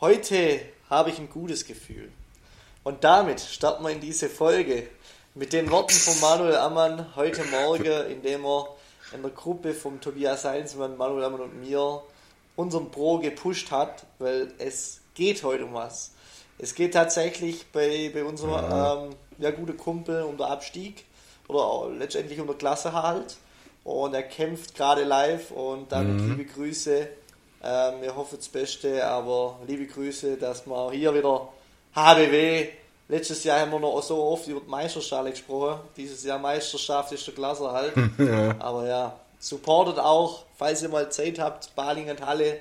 Heute habe ich ein gutes Gefühl. Und damit starten wir in diese Folge mit den Worten von Manuel Ammann heute Morgen, indem er in der Gruppe von Tobias Heinzmann, Manuel Ammann und mir unseren Pro gepusht hat, weil es geht heute um was. Es geht tatsächlich bei, bei unserem ja. Ähm, ja, gute Kumpel um den Abstieg oder auch letztendlich um der Klasseerhalt. Und er kämpft gerade live und damit mhm. liebe Grüße. Ähm, wir hoffen das Beste, aber liebe Grüße, dass wir hier wieder HBW. Letztes Jahr haben wir noch so oft über die Meisterschale gesprochen. Dieses Jahr Meisterschaft ist der Klassenerhalt. ja. Aber ja, supportet auch, falls ihr mal Zeit habt, Balingen Halle,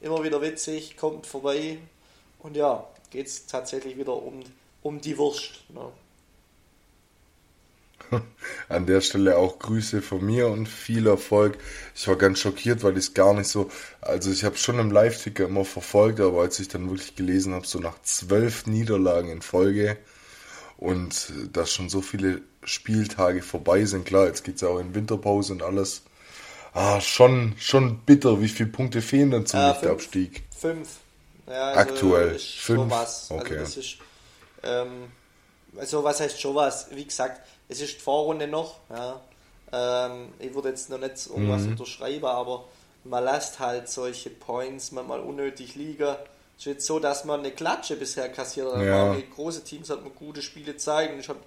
immer wieder witzig, kommt vorbei. Und ja, geht es tatsächlich wieder um, um die Wurst. Ne? An der Stelle auch Grüße von mir und viel Erfolg. Ich war ganz schockiert, weil ich es gar nicht so, also ich habe schon im Live-Ticker immer verfolgt, aber als ich dann wirklich gelesen habe, so nach zwölf Niederlagen in Folge und dass schon so viele Spieltage vorbei sind, klar, jetzt geht es ja auch in Winterpause und alles. Ah, schon, schon bitter, wie viele Punkte fehlen dann zum äh, Lichtabstieg? Fünf. Ja, also Aktuell. Fünf. Also okay. Also, ist, ähm, also was heißt schon was? Wie gesagt, es ist die Vorrunde noch. Ja. Ähm, ich würde jetzt noch nicht irgendwas mhm. unterschreiben, aber man lässt halt solche Points manchmal unnötig liegen. Es ist jetzt so, dass man eine Klatsche bisher kassiert hat. Ja. Große Teams hat man gute Spiele zeigen. Ich habe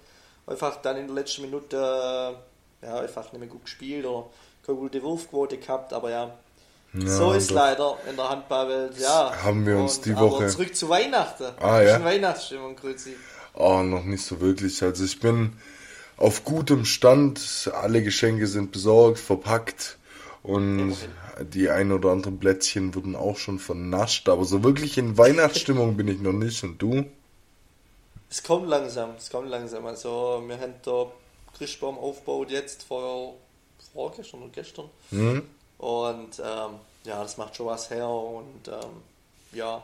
einfach dann in der letzten Minute äh, ja, einfach nicht mehr gut gespielt oder keine gute Wurfquote gehabt, aber ja. ja so ist leider in der Handballwelt, ja. Haben wir uns Und, die Woche. zurück zu Weihnachten. Ah, ja. Weihnachtsstimmung, Grüezi. Oh, noch nicht so wirklich. Also ich bin auf gutem Stand. Alle Geschenke sind besorgt, verpackt und die ein oder anderen Plätzchen wurden auch schon vernascht. Aber so wirklich in Weihnachtsstimmung bin ich noch nicht. Und du? Es kommt langsam, es kommt langsam. Also wir haben da Christbaum aufgebaut jetzt vor vorgestern oder gestern. Mhm. Und ähm, ja, das macht schon was her. Und ähm, ja,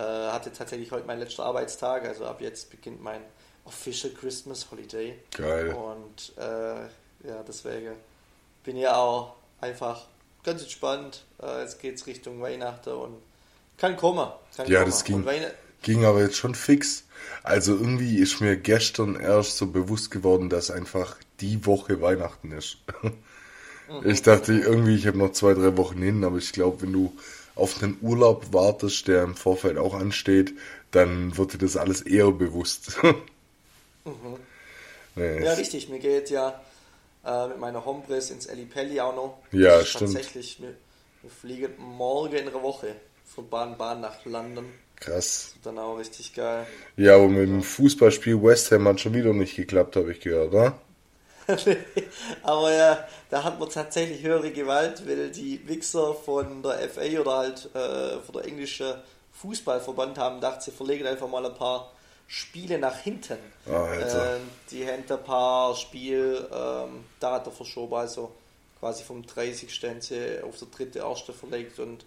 hatte tatsächlich heute mein letzter Arbeitstag. Also ab jetzt beginnt mein Official Christmas Holiday. Geil. Und äh, ja, deswegen bin ich auch einfach ganz entspannt. Äh, jetzt geht's Richtung Weihnachten und kann kommen. Kann ja, kommen. das ging, ging aber jetzt schon fix. Also irgendwie ist mir gestern erst so bewusst geworden, dass einfach die Woche Weihnachten ist. Mhm. Ich dachte irgendwie, ich habe noch zwei, drei Wochen hin, aber ich glaube, wenn du auf einen Urlaub wartest, der im Vorfeld auch ansteht, dann wird dir das alles eher bewusst. Mhm. Nee, ja, richtig. Mir geht ja äh, mit meiner Hombres ins Pelli auch noch. Ja, stimmt. Tatsächlich, wir, wir, fliegen morgen in einer Woche von Bahn-Bahn nach London. Krass. Dann auch richtig geil. Ja, aber mit dem Fußballspiel West Ham hat schon wieder nicht geklappt, habe ich gehört, oder? aber ja, da hat man tatsächlich höhere Gewalt, weil die Wichser von der FA oder halt äh, von der englischen Fußballverband haben gedacht, sie verlegen einfach mal ein paar Spiele nach hinten. Oh, ähm, die haben ein paar Spiel ähm, Daten verschoben, also quasi vom 30. auf der dritte, erste verlegt und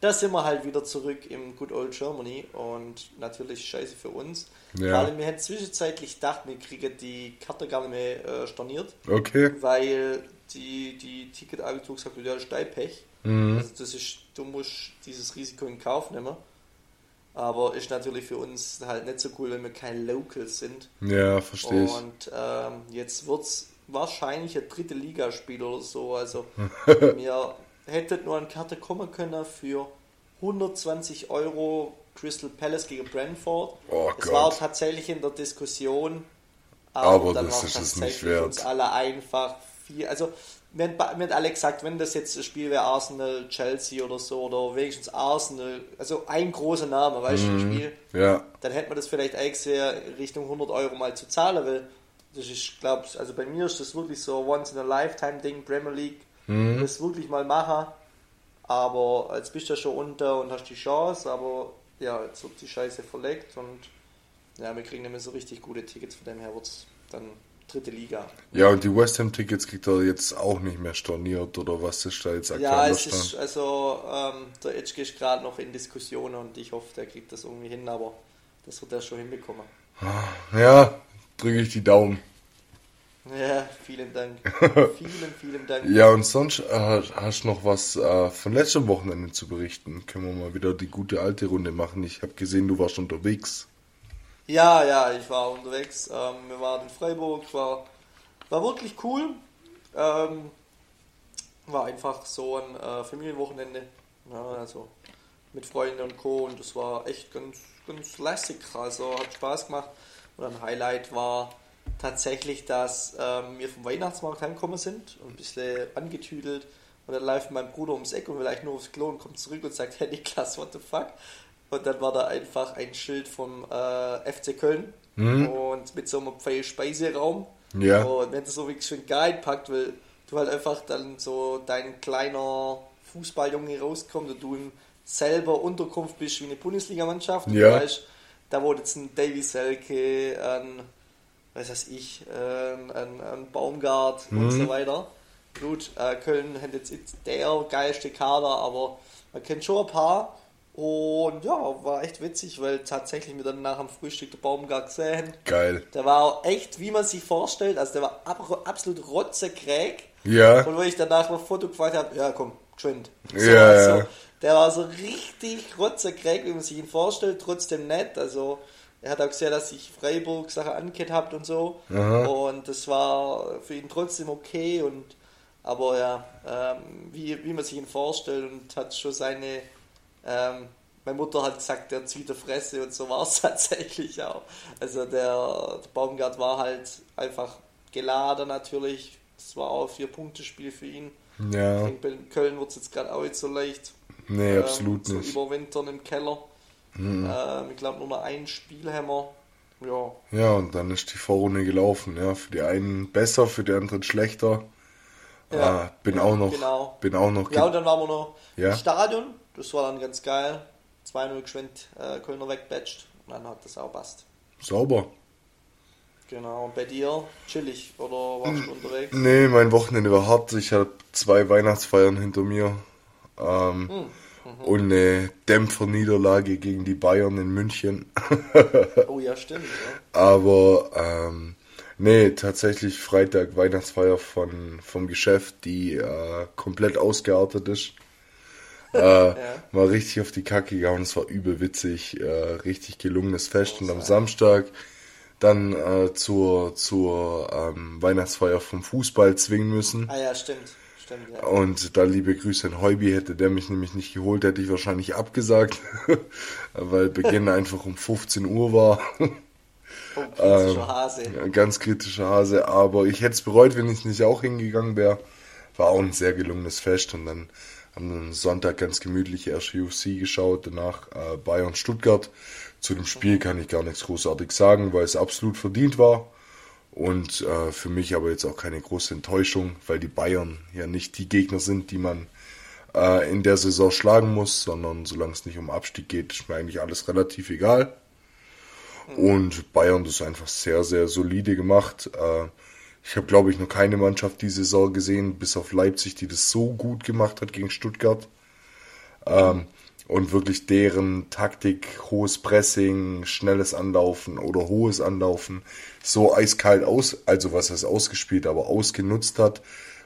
da sind wir halt wieder zurück im Good Old Germany und natürlich scheiße für uns. Ja. Weil wir hätten zwischenzeitlich gedacht, wir kriegen die Karte gar nicht mehr äh, storniert. Okay. Weil die, die Ticketagentur gesagt hat, ja, das ist dein Pech. Mhm. Also das ist, du musst dieses Risiko in Kauf nehmen. Aber ist natürlich für uns halt nicht so cool, wenn wir kein Locals sind. Ja, verstehe ich. Und ähm, jetzt wird es wahrscheinlich ein dritte Ligaspiel oder so. Also wir hätten nur eine Karte kommen können für 120 Euro Crystal Palace gegen Brentford. Oh das Gott. war tatsächlich in der Diskussion. Aber, aber das ist es nicht wert. uns alle einfach viel. Also wir haben alle gesagt, wenn das jetzt ein Spiel wäre Arsenal, Chelsea oder so, oder wenigstens Arsenal, also ein großer Name, weißt du, ein Spiel, ja. dann hätte man das vielleicht eingesehen, Richtung 100 Euro mal zu zahlen, weil das ist, glaube ich, also bei mir ist das wirklich so once in a lifetime Ding, Premier League, mhm. das wirklich mal machen, aber jetzt bist du ja schon unter und hast die Chance, aber ja, jetzt wird die Scheiße verlegt und ja, wir kriegen nicht mehr so richtig gute Tickets, von dem her wird es dann dritte Liga. Ja, und die West Ham Tickets kriegt er jetzt auch nicht mehr storniert oder was ist da jetzt aktuell Ja, es ist, also ähm, der Edge ist gerade noch in Diskussion und ich hoffe, der kriegt das irgendwie hin, aber das wird er schon hinbekommen. Ja, drücke ich die Daumen. Ja, vielen Dank. vielen, vielen Dank. Ja, und sonst äh, hast du noch was äh, von letztem Wochenende zu berichten? Können wir mal wieder die gute alte Runde machen? Ich habe gesehen, du warst unterwegs. Ja, ja, ich war unterwegs. Ähm, wir waren in Freiburg, war, war wirklich cool. Ähm, war einfach so ein äh, Familienwochenende. Ja, also mit Freunden und Co. Und das war echt ganz, ganz lässig. Also hat Spaß gemacht. Und ein Highlight war tatsächlich, dass ähm, wir vom Weihnachtsmarkt heimgekommen sind und ein bisschen angetüdelt. Und dann läuft mein Bruder ums Eck und eigentlich nur aufs Klo und kommt zurück und sagt, hey Niklas, what the fuck? Und dann war da einfach ein Schild vom äh, FC Köln Mhm. und mit so einem Pfeil-Speiseraum. Ja. Und wenn das so wirklich schön geil packt, weil du halt einfach dann so dein kleiner Fußballjunge rauskommt und du in selber Unterkunft bist wie eine Bundesligamannschaft. Und Ja. Du weißt, da wurde jetzt ein Davy Selke, ein, was weiß ich, ein, ein, ein Baumgart und so weiter. Gut, äh, Köln hat jetzt der geilste Kader, aber man kennt schon ein paar. Und ja, war echt witzig, weil tatsächlich mir dann nach dem Frühstück der Baumgart gesehen. Geil. Der war auch echt, wie man sich vorstellt, also der war ab, absolut rotzekräg. Ja. Und wo ich danach mal Foto gefragt habe, ja komm, geschwind. So, Ja, also, ja. Der war so richtig rotzekräg, wie man sich ihn vorstellt, trotzdem nett. Also er hat auch gesehen, dass ich Freiburg Sache angehört habt und so. Aha. Und das war für ihn trotzdem okay. Und aber ja, ähm, wie, wie man sich ihn vorstellt und hat schon seine ähm, meine Mutter hat gesagt, der zieht der Fresse und so war es tatsächlich auch. Also der, der Baumgart war halt einfach geladen natürlich. Es war auch ein Vier-Punkte-Spiel für ihn. Ich Ja. denke, in Köln wird es jetzt gerade auch nicht so leicht. Nee, ähm, absolut so nicht. überwintern im Keller. Ähm, ich glaube, nur noch ein Spiel haben wir. Ja, Ja, und dann ist die Vorrunde gelaufen. Ja, für die einen besser, für die anderen schlechter. Ja. Ah, bin auch noch, Genau. bin auch noch. ja und dann waren wir noch Ja. im Stadion. Das war dann ganz geil. 2-0 geschwind äh, Kölner wegbatcht. Und dann hat das auch passt. sauber. Genau. Und bei dir chillig oder warst du unterwegs? Nee, mein Wochenende war hart. Ich habe zwei Weihnachtsfeiern hinter mir. Ähm, Hm. Und eine Dämpferniederlage gegen die Bayern in München. Oh ja, stimmt. Ja. Aber ähm, nee, tatsächlich Freitag Weihnachtsfeier von, vom Geschäft, die äh, komplett ausgeartet ist. Äh, War richtig auf die Kacke gehauen, es war übel witzig, äh, richtig gelungenes Fest. Und am Samstag dann äh, zur, zur ähm, Weihnachtsfeier vom Fußball zwingen müssen. Ah ja, stimmt. Stimmt, ja. Und da liebe Grüße an Heubi, hätte der mich nämlich nicht geholt, hätte ich wahrscheinlich abgesagt, weil Beginn einfach um 15 Uhr war. Oh, kritischer Hase. Ja, ganz kritischer Hase, aber ich hätte es bereut, wenn ich nicht auch hingegangen wäre. War auch ein sehr gelungenes Fest und dann am Sonntag ganz gemütlich erst UFC geschaut, danach äh, Bayern Stuttgart. Zu dem Spiel kann ich gar nichts großartig sagen, weil es absolut verdient war. Und äh, für mich aber jetzt auch keine große Enttäuschung, weil die Bayern ja nicht die Gegner sind, die man äh, in der Saison schlagen muss, sondern solange es nicht um Abstieg geht, ist mir eigentlich alles relativ egal. Und Bayern das einfach sehr, sehr solide gemacht. Äh, ich habe, glaube ich, noch keine Mannschaft die Saison gesehen, bis auf Leipzig, die das so gut gemacht hat gegen Stuttgart. Ähm, und wirklich deren Taktik, hohes Pressing, schnelles Anlaufen oder hohes Anlaufen so eiskalt aus, also was heißt ausgespielt, aber ausgenutzt hat,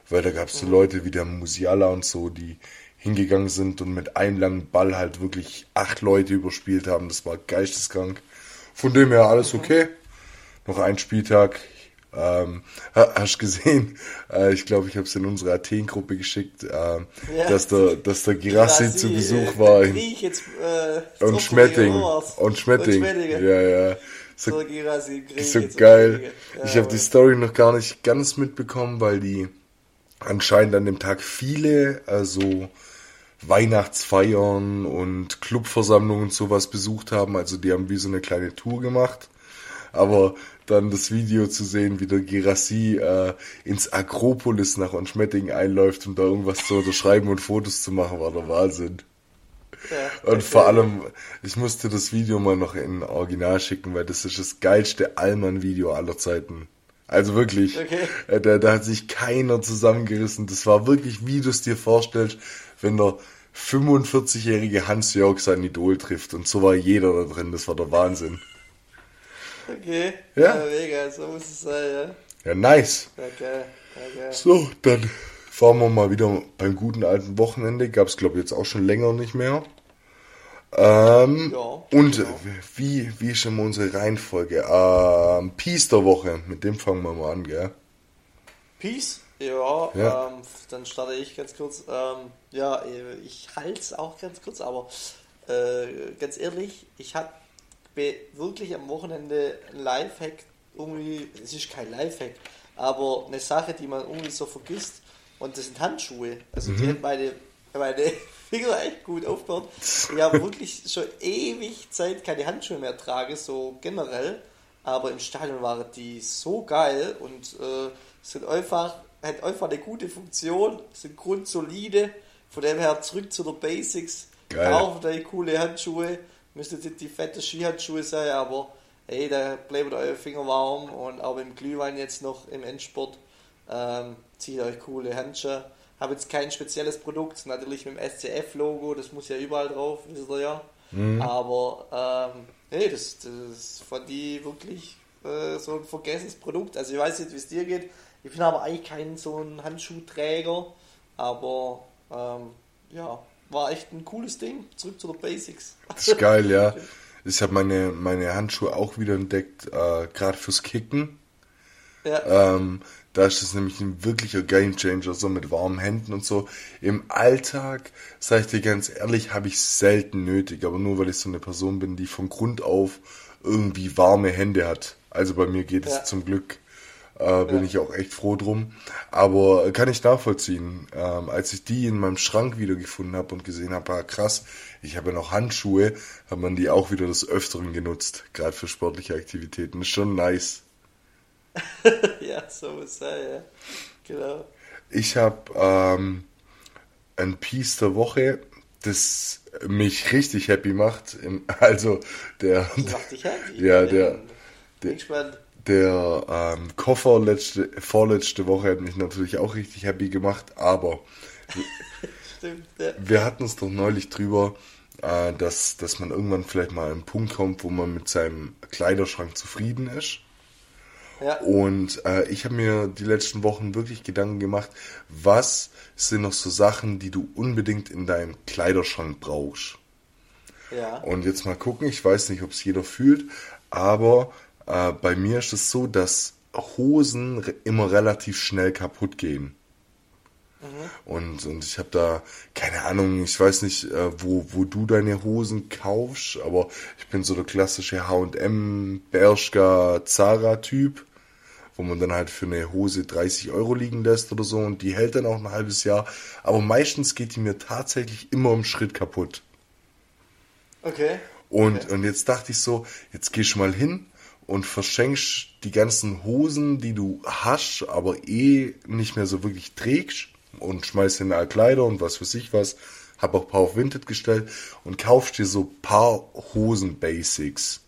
weil da gab es so Leute wie der Musiala und so, die hingegangen sind und mit einem langen Ball halt wirklich acht Leute überspielt haben. Das war geisteskrank. Von dem her alles okay. Noch ein Spieltag. Ähm, ha- hast du gesehen? Äh, ich glaube, ich habe es in unsere Athen-Gruppe geschickt, äh, dass der, dass der Girassi Girassi, zu Besuch äh, war in, jetzt, äh, und Schmetting. Und Schmetting. Und Schmetting. Ja, ja. So, So, Girassi, so geil. Ja, Ich habe die Story noch gar nicht ganz mitbekommen, weil die anscheinend an dem Tag viele also Weihnachtsfeiern und Clubversammlungen und sowas besucht haben. Also die haben wie so eine kleine Tour gemacht. Aber dann das Video zu sehen, wie der Gerassi äh, ins Akropolis nach Onschmetting einläuft, um da irgendwas zu unterschreiben und Fotos zu machen, war der Wahnsinn. Ja, Und vor allem, ich musste das Video mal noch in Original schicken, weil das ist das geilste Allmann-Video aller Zeiten. Also wirklich, Okay. äh, da, da hat sich keiner zusammengerissen. Das war wirklich, wie du es dir vorstellst, wenn der 45-jährige Hans-Jörg sein Idol trifft. Und so war jeder da drin, das war der Wahnsinn. Okay, Ja. ja, mega, so muss es sein, ja. Ja, nice. Ja, geil. Ja, geil. So, dann fahren wir mal wieder beim guten alten Wochenende. Gab es, glaube ich, jetzt auch schon länger nicht mehr. Ähm, Ja, und genau. wie, wie ist immer unsere Reihenfolge? Ähm, Peace der Woche. Mit dem fangen wir mal an, gell? Peace. Ja, Ja. Ähm, dann starte ich ganz kurz. Ähm, ja, äh, ich halte es auch ganz kurz, aber äh, ganz ehrlich, ich habe wirklich am Wochenende ein Lifehack, irgendwie, es ist kein Lifehack, aber eine Sache, die man irgendwie so vergisst, und das sind Handschuhe. Also die haben meine, meine Finger echt gut aufgehört. Ich habe wirklich schon ewig Zeit keine Handschuhe mehr trage, so generell. Aber im Stadion waren die so geil und äh, sind einfach, hat einfach eine gute Funktion, sind grundsolide. Von dem her zurück zu der Basics. Geil. Kauft euch coole Handschuhe. Müsste jetzt die fette Skihandschuhe sein, aber hey, da bleiben eure Finger warm und auch im Glühwein jetzt noch im Endsport. Ähm, zieht euch coole Handschuhe. Habe jetzt kein spezielles Produkt, natürlich mit dem SCF-Logo, das muss ja überall drauf, wisst ihr ja. Aber ähm, nee, das, das fand die wirklich äh, so ein vergessenes Produkt. Also ich weiß nicht, wie es dir geht. Ich bin aber eigentlich kein so ein Handschuhträger, aber ähm, ja, war echt ein cooles Ding. Zurück zu den Basics. Das ist geil, ja. Ich habe meine, meine Handschuhe auch wieder entdeckt, äh, gerade fürs Kicken. ja, Ähm, da ist es nämlich ein wirklicher Gamechanger, so mit warmen Händen und so. Im Alltag, sag ich dir ganz ehrlich, habe ich selten nötig, aber nur weil ich so eine Person bin, die von Grund auf irgendwie warme Hände hat. Also bei mir geht es Ja. zum Glück, äh, bin Ja. ich auch echt froh drum. Aber kann ich nachvollziehen. Ähm, als ich die in meinem Schrank wiedergefunden habe und gesehen habe, ah, krass, ich habe ja noch Handschuhe, hat man die auch wieder des Öfteren genutzt, gerade für sportliche Aktivitäten. Ist schon nice. ja, so muss es sein, ja. Genau. Ich habe ähm, ein Piece der Woche, das mich richtig happy macht. Also der, Das macht dich happy. ja, der, Bin der, gespannt. Der ähm, Koffer letzte, vorletzte Woche hat mich natürlich auch richtig happy gemacht, aber Stimmt, ja. wir hatten es doch neulich drüber, äh, dass, dass man irgendwann vielleicht mal an einen Punkt kommt, wo man mit seinem Kleiderschrank zufrieden ist. Ja, Und äh, ich habe mir die letzten Wochen wirklich Gedanken gemacht, was sind noch so Sachen, die du unbedingt in deinem Kleiderschrank brauchst. ja. Und jetzt mal gucken, ich weiß nicht, ob es jeder fühlt, aber äh, bei mir ist es so, dass Hosen immer relativ schnell kaputt gehen. Und, und ich habe da, keine Ahnung, ich weiß nicht, äh, wo, wo du deine Hosen kaufst, aber ich bin so der klassische H&M, Bershka, Zara-Typ, wo man dann halt für eine Hose 30 Euro liegen lässt oder so und die hält dann auch ein halbes Jahr. Aber meistens geht die mir tatsächlich immer im Schritt kaputt. Okay. Und, Okay. und jetzt dachte ich so, jetzt gehst du mal hin und verschenkst die ganzen Hosen, die du hast, aber eh nicht mehr so wirklich trägst und schmeißt in alle Kleider und was weiß ich was. Hab auch ein paar auf Vinted gestellt und kaufst dir so paar Hosen-Basics.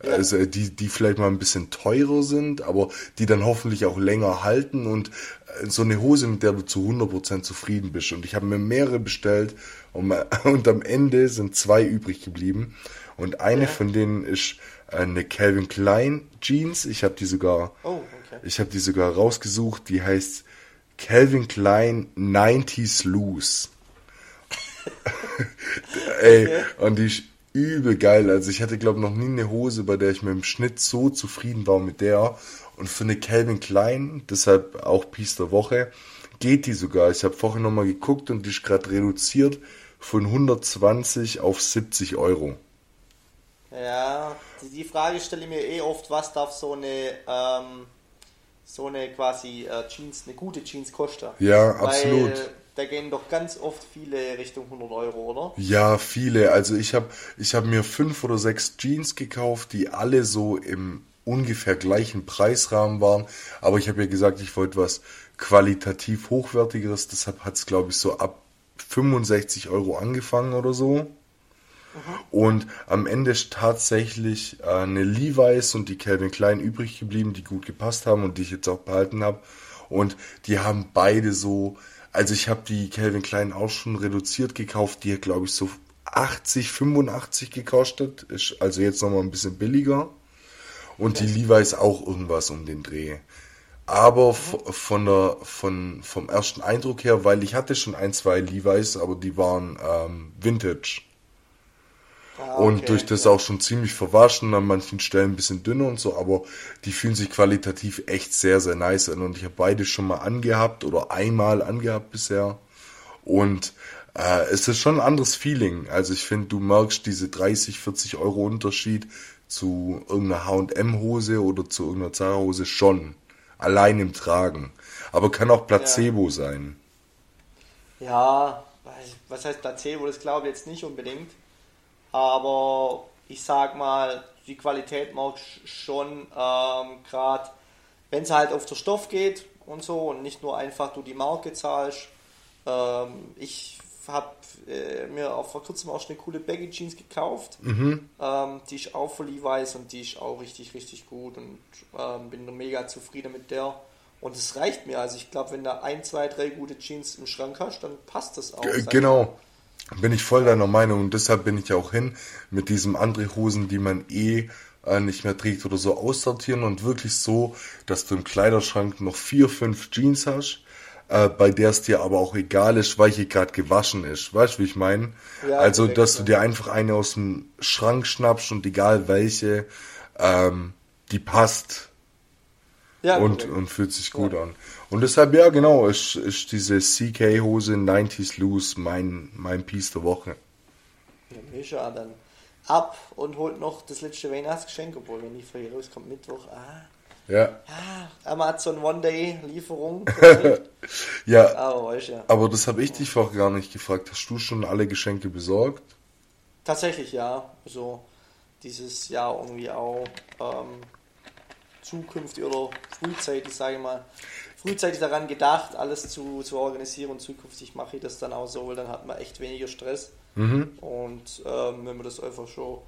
Also die, die vielleicht mal ein bisschen teurer sind, aber die dann hoffentlich auch länger halten und äh, so eine Hose, mit der du zu 100% zufrieden bist. Und ich habe mir mehrere bestellt und, und am Ende sind zwei übrig geblieben. Und eine Ja. von denen ist eine Calvin Klein Jeans. Ich habe die sogar, Oh, okay. ich habe die sogar rausgesucht. Die heißt Calvin Klein 90s Loose. Ey, Okay. und die ist übel geil. Also ich hatte, glaube noch nie eine Hose, bei der ich mit dem Schnitt so zufrieden war mit der. Und für eine Calvin Klein, deshalb auch Piece der Woche, geht die sogar. Ich habe vorhin nochmal geguckt und die ist gerade reduziert von 120 auf 70 Euro. Ja, die, die Frage stelle ich mir eh oft, was darf so eine, ähm, so eine quasi äh, Jeans, eine gute Jeans kosten? Ja, Weil absolut. da gehen doch ganz oft viele Richtung 100 Euro, oder? Ja, viele. Also ich habe ich hab mir fünf oder sechs Jeans gekauft, die alle so im ungefähr gleichen Preisrahmen waren. Aber ich habe ja gesagt, ich wollte was qualitativ hochwertigeres. Deshalb hat es, glaube ich, so ab 65 Euro angefangen oder so. Und am Ende ist tatsächlich äh, eine Levi's und die Calvin Klein übrig geblieben, die gut gepasst haben und die ich jetzt auch behalten habe. Und die haben beide so, also ich habe die Calvin Klein auch schon reduziert gekauft, die hat glaube ich so 80, 85 gekostet, ist also jetzt nochmal ein bisschen billiger. Und die Levi's auch irgendwas um den Dreh. Aber von der, von, vom ersten Eindruck her, weil ich hatte schon ein, zwei Levi's, aber die waren ähm, Vintage. Ah, okay, und durch das ja. auch schon ziemlich verwaschen, an manchen Stellen ein bisschen dünner und so, aber die fühlen sich qualitativ echt sehr, sehr nice an. Und ich habe beide schon mal angehabt oder einmal angehabt bisher. Und äh, es ist schon ein anderes Feeling. Also ich finde, du merkst diese 30, 40 Euro Unterschied zu irgendeiner H&M-Hose oder zu irgendeiner Zara-Hose schon. Allein im Tragen. Aber kann auch Placebo ja. sein. Ja, was heißt Placebo? Das glaube ich jetzt nicht unbedingt. Aber ich sag mal, die Qualität mag schon ähm, gerade, wenn es halt auf den Stoff geht und so und nicht nur einfach du die Marke zahlst. Ähm, ich habe äh, mir auch vor kurzem auch eine coole Baggy Jeans gekauft. Mhm. Ähm, die ist auch von Levi's und die ist auch richtig, richtig gut und ähm, bin mega zufrieden mit der. Und es reicht mir. Also ich glaube, wenn du ein, zwei, drei gute Jeans im Schrank hast, dann passt das auch. G genau. Bin ich voll deiner Meinung und deshalb bin ich auch hin mit diesen anderen Hosen, die man eh äh, nicht mehr trägt oder so aussortieren und wirklich so, dass du im Kleiderschrank noch vier, fünf Jeans hast äh, bei der es dir aber auch egal ist, welche gerade gewaschen ist. Weißt du, wie ich meine? Ja, also, dass du dir einfach eine aus dem Schrank schnappst und egal welche, ähm, die passt. Ja, und, und fühlt sich gut ja. an. Und deshalb, ja, genau, ist, ist diese CK-Hose 90s Loose mein, mein Piece der Woche. Ja, dann ab und holt noch das letzte Weihnachtsgeschenk, obwohl, wenn ich vorher rauskommt, Mittwoch, ah, ja. ja Amazon One Day Lieferung. ja. Aber, ja. aber das habe ich dich vorher gar nicht gefragt. Hast du schon alle Geschenke besorgt? Tatsächlich ja. So dieses Jahr irgendwie auch ähm, zukünftig oder frühzeitig, sage ich mal, frühzeitig daran gedacht, alles zu, zu organisieren und zukünftig mache ich das dann auch so, weil dann hat man echt weniger Stress. Mhm. Und ähm, wenn man das einfach schon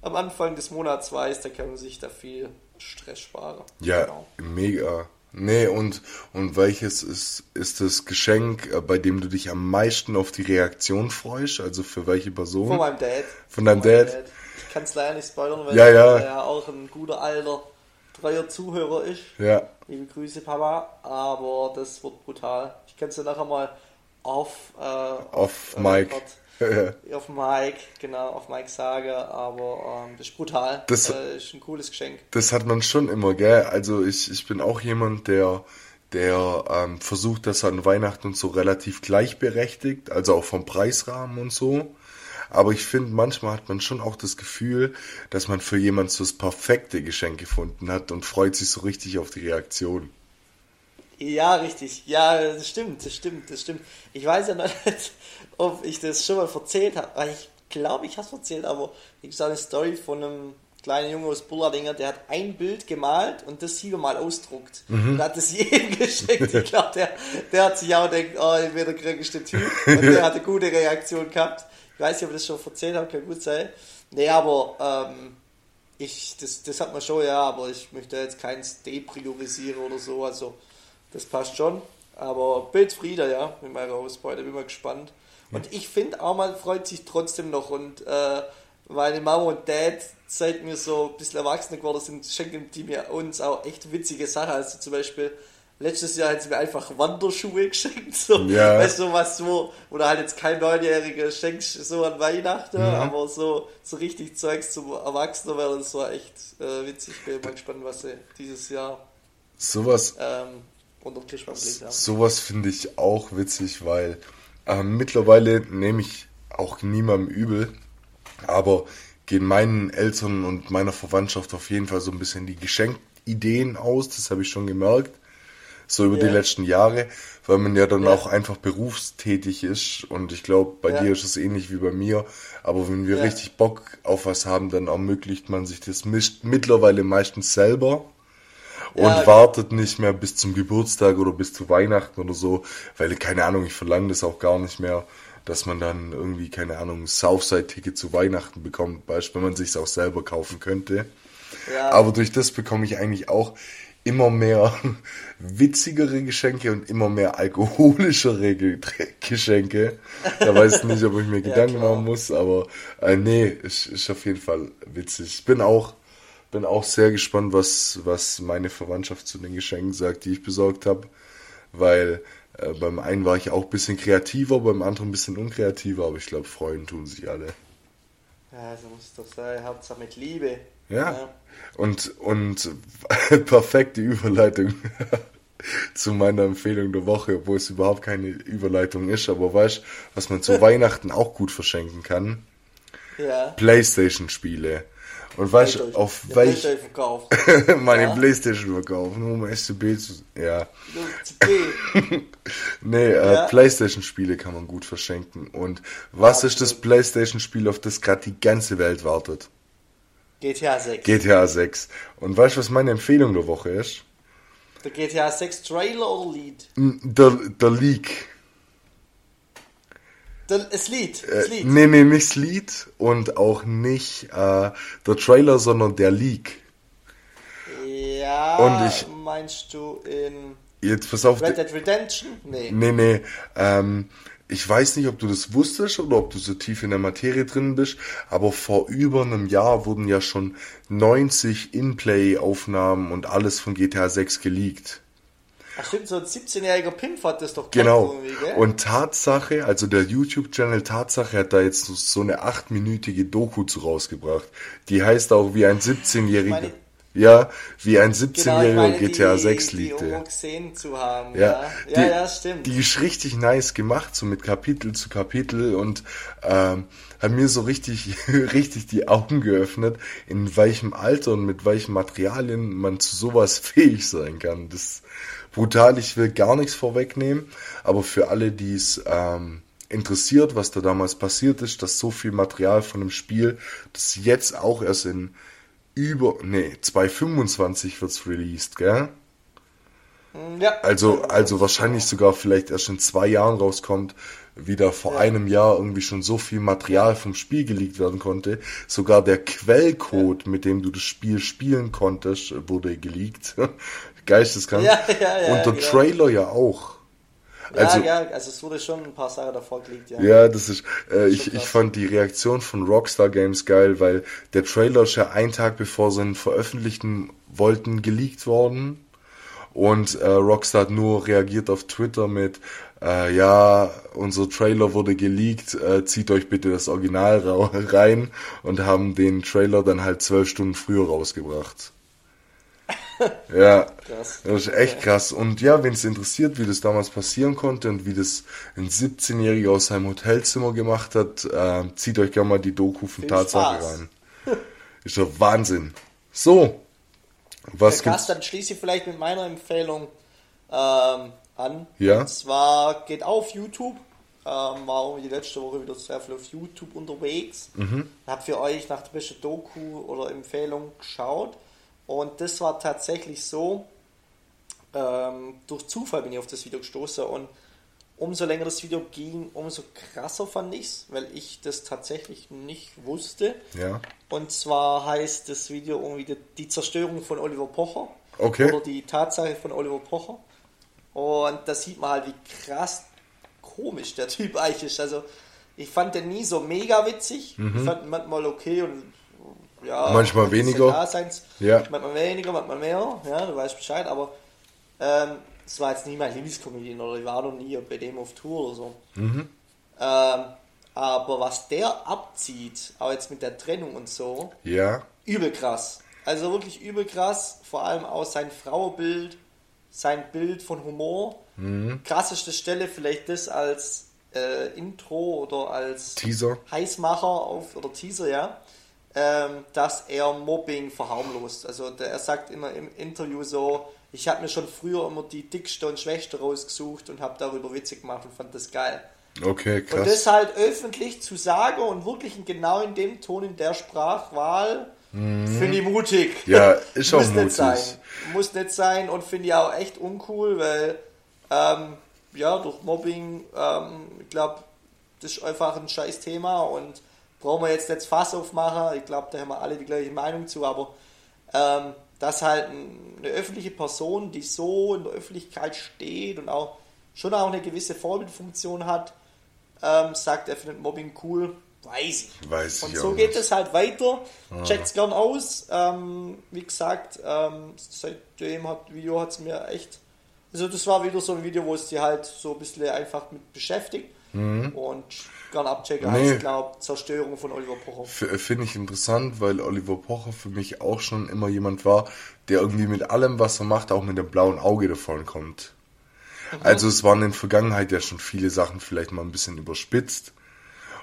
am Anfang des Monats weiß, dann kann man sich da viel Stress sparen. Ja, genau. mega. Nee, und, und welches ist, ist das Geschenk, äh, bei dem du dich am meisten auf die Reaktion freust? Also für welche Person? Von meinem Dad. Von deinem Dad? Dad? Ich kann es leider nicht spoilern, weil ja, ja. er ja auch ein guter alter, treuer Zuhörer ist. Ja. Liebe Grüße, Papa. Aber das wird brutal. Ich kann es dir nachher mal auf, äh, auf, auf Mike. Ort auf Mike, genau, auf Mike sage, aber ähm, das ist brutal. Das äh, ist ein cooles Geschenk. Das hat man schon immer, gell? Also ich, ich bin auch jemand, der der ähm, versucht das an Weihnachten und so relativ gleichberechtigt, also auch vom Preisrahmen und so. Aber ich finde, manchmal hat man schon auch das Gefühl, dass man für jemand so das perfekte Geschenk gefunden hat und freut sich so richtig auf die Reaktion. Ja, richtig. Ja, das stimmt, das stimmt, das stimmt. Ich weiß ja noch nicht, ob ich das schon mal erzählt habe. Ich glaube, ich habe es erzählt, aber ich sage eine Story von einem kleinen Junge aus Bullardinger, der hat ein Bild gemalt und das hier mal ausdruckt. Mhm. Und hat es jedem geschenkt. Ich glaube, der, der hat sich auch gedacht, oh, ich bin der kränkste Typ. Und der hat eine gute Reaktion gehabt. Ich weiß nicht, ob ich das schon erzählt habe, kann gut sein. Nee, aber ähm, ich, das, das hat man schon, ja, aber ich möchte jetzt keins depriorisieren oder so. Also das passt schon. Aber Bildfrieder, ja, mit meiner Ausbeute, bin mal gespannt. Und ich finde auch mal freut sich trotzdem noch und äh, meine Mama und Dad, seit wir so ein bisschen erwachsener geworden sind, schenken die mir uns auch echt witzige Sachen. Also zum Beispiel letztes Jahr hat sie mir einfach Wanderschuhe geschenkt. So, ja. Weißt du, was so, oder halt jetzt kein Neunjähriger schenkt so an Weihnachten, mhm. aber so, so richtig Zeugs zum Erwachsenen werden, das war echt äh, witzig. Bin mal gespannt, was sie dieses Jahr sowas ähm, unter Tisch haben. Sowas finde ich auch witzig, weil ähm, mittlerweile nehme ich auch niemandem übel, aber gehen meinen Eltern und meiner Verwandtschaft auf jeden Fall so ein bisschen die Geschenkideen aus, das habe ich schon gemerkt, so über yeah. die letzten Jahre, weil man ja dann yeah. auch einfach berufstätig ist und ich glaube, bei yeah. dir ist es ähnlich wie bei mir, aber wenn wir richtig Bock auf was haben, dann ermöglicht man sich das mittlerweile meistens selber und ja, wartet nicht mehr bis zum Geburtstag oder bis zu Weihnachten oder so, weil keine Ahnung, ich verlange das auch gar nicht mehr, dass man dann irgendwie, keine Ahnung, Southside-Ticket zu Weihnachten bekommt, beispielsweise, wenn man sich auch selber kaufen könnte. Ja. Aber durch das bekomme ich eigentlich auch immer mehr witzigere Geschenke und immer mehr alkoholischere Geschenke. Da weiß ich nicht, ob ich mir Gedanken ja, machen muss, aber äh, nee, ist, ist auf jeden Fall witzig. Ich bin auch bin auch sehr gespannt, was, was meine Verwandtschaft zu den Geschenken sagt, die ich besorgt habe. Weil äh, beim einen war ich auch ein bisschen kreativer, beim anderen ein bisschen unkreativer, aber ich glaube, freuen tun sich alle. Ja, so muss es doch sein. Hauptsache mit Liebe. Ja. ja. Und, und perfekte Überleitung zu meiner Empfehlung der Woche, wo es überhaupt keine Überleitung ist, aber weißt was man zu Weihnachten auch gut verschenken kann? Ja. Playstation-Spiele. Und weißt du, auf welch. meine ja? Playstation verkaufen, um SCB zu. Ja. nee, äh, ja. äh, Playstation-Spiele kann man gut verschenken. Und was ja, ist das Playstation-Spiel, auf das gerade die ganze Welt wartet? GTA 6. GTA 6. Und weißt du, was meine Empfehlung der Woche ist? Der GTA 6 Trailer oder Lied? Der, der Leak. Das Lied. Das Lied. Äh, nee, nee, nicht das Lied und auch nicht äh, der Trailer, sondern der Leak. Ja, und ich, meinst du in jetzt pass auf, Red Dead Redemption? Nee. Nee, nee. Ähm, ich weiß nicht, ob du das wusstest oder ob du so tief in der Materie drin bist, aber vor über einem Jahr wurden ja schon 90 In-Play-Aufnahmen und alles von GTA 6 geleakt. Ach stimmt, so ein 17-jähriger Pimp hat das doch Genau. Und Tatsache, also der YouTube-Channel Tatsache hat da jetzt so eine achtminütige Doku zu rausgebracht. Die heißt auch wie ein 17-jähriger. Ja, wie ein 17-jähriger genau, GTA die, 6 liegt. Die gesehen zu haben, ja. Ja, die, ja, ja, stimmt. Die ist richtig nice gemacht, so mit Kapitel zu Kapitel und ähm, hat mir so richtig, richtig die Augen geöffnet, in welchem Alter und mit welchen Materialien man zu sowas fähig sein kann. Das brutal. Ich will gar nichts vorwegnehmen, aber für alle, die es ähm, interessiert, was da damals passiert ist, dass so viel Material von dem Spiel, das jetzt auch erst in über, nee, 2025 wird's released, gell? Mm, ja. Also, also wahrscheinlich sogar vielleicht erst in zwei Jahren rauskommt, wieder vor ja. einem Jahr irgendwie schon so viel Material vom Spiel geleakt werden konnte. Sogar der Quellcode, ja. mit dem du das Spiel spielen konntest, wurde geleakt. Geisteskrank. Ja, ja, ja, Und der genau. Trailer ja auch. Also, ja, ja, also es wurde schon ein paar Sachen davor gelegt, ja. Ja, das ist, äh, ich, ich fand die Reaktion von Rockstar Games geil, weil der Trailer ist ja einen Tag bevor sie ihn veröffentlichen wollten, geleakt worden. Und äh, Rockstar hat nur reagiert auf Twitter mit, äh, ja, unser Trailer wurde geleakt, äh, zieht euch bitte das Original rein und haben den Trailer dann halt zwölf Stunden früher rausgebracht. Ja, krass. das ist echt krass. Und ja, wenn es interessiert, wie das damals passieren konnte und wie das ein 17-Jähriger aus seinem Hotelzimmer gemacht hat, äh, zieht euch gerne mal die Doku von Viel Tatsache Spaß. rein. ist doch Wahnsinn. So, was krass, dann schließe ich vielleicht mit meiner Empfehlung ähm, an. Ja. Und zwar geht auf YouTube. Ähm, war die letzte Woche wieder sehr viel auf YouTube unterwegs. Mhm. Hab für euch nach der besten Doku oder Empfehlung geschaut. Und das war tatsächlich so, ähm, durch Zufall bin ich auf das Video gestoßen und umso länger das Video ging, umso krasser fand ich es, weil ich das tatsächlich nicht wusste. Ja. Und zwar heißt das Video irgendwie die, die Zerstörung von Oliver Pocher. Okay. Oder die Tatsache von Oliver Pocher. Und da sieht man halt, wie krass komisch der Typ eigentlich ist. Also ich fand den nie so mega witzig. Mhm. Ich fand ihn manchmal okay und ja, manchmal weniger. Daseins, ja. Manchmal weniger, manchmal mehr, ja, du weißt Bescheid, aber ähm, es war jetzt nie mein Lieblingskomedian oder ich war noch nie bei dem auf Tour oder so. Mhm. Ähm, aber was der abzieht, auch jetzt mit der Trennung und so, ja. übel krass. Also wirklich übel krass, vor allem auch sein Frauenbild, sein Bild von Humor. Mhm. Krasseste Stelle vielleicht das als äh, Intro oder als Teaser. Heißmacher auf oder Teaser, ja ähm, dass er Mobbing verharmlost. Also der, er sagt immer im Interview so, ich habe mir schon früher immer die dickste und schwächste rausgesucht und habe darüber Witze gemacht und fand das geil. Okay, krass. Und das halt öffentlich zu sagen und wirklich genau in dem Ton, in der Sprachwahl, mhm. finde ich mutig. Ja, ist auch Muss mutig. Nicht sein. Muss nicht sein und finde ich auch echt uncool, weil ähm, ja, durch Mobbing, ähm, ich glaube, das ist einfach ein scheiß Thema und brauchen wir jetzt nicht Fass aufmachen. Ich glaube, da haben wir alle die gleiche Meinung zu, aber ähm, dass halt eine öffentliche Person, die so in der Öffentlichkeit steht und auch schon auch eine gewisse Vorbildfunktion hat, ähm, sagt, er findet Mobbing cool, Weiß ich. Weiß Und ich so geht es halt weiter. Checkt's gern aus. Ähm, wie gesagt, ähm, seitdem hat Video hat es mir echt. Also das war wieder so ein Video, wo es dir halt so ein bisschen einfach mit beschäftigt. Und gern abchecken. Mhm. Nee. heißt, ich glaube, Zerstörung von Oliver Pocher. F- Finde ich interessant, weil Oliver Pocher für mich auch schon immer jemand war, der irgendwie mit allem, was er macht, auch mit dem blauen Auge davon kommt. Also es waren in der Vergangenheit ja schon viele Sachen vielleicht mal ein bisschen überspitzt.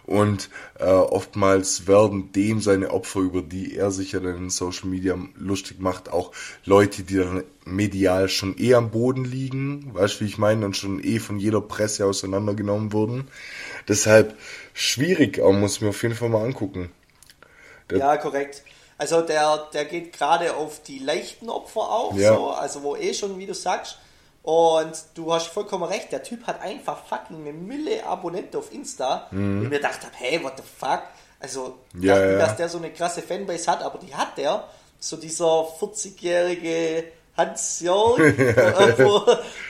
Und äh, oftmals werden dem seine Opfer, über die er sich ja dann in Social Media lustig macht, auch Leute, die dann medial schon eh am Boden liegen, weißt du, wie ich meine, und schon eh von jeder Presse auseinandergenommen wurden. Deshalb schwierig, aber muss ich mir auf jeden Fall mal angucken. Der- Ja, korrekt. Also der, der geht gerade auf die leichten Opfer auch, Ja. so, also wo eh schon, wie du sagst. Und du hast vollkommen recht, der Typ hat einfach fucking eine Mille Abonnenten auf Insta. Und ich mir gedacht habe, hey, what the fuck? Also, Mhm. Ja, dachte, ja. dass der so eine krasse Fanbase hat, aber die hat der. So dieser 40-jährige Hans Jörg, wo,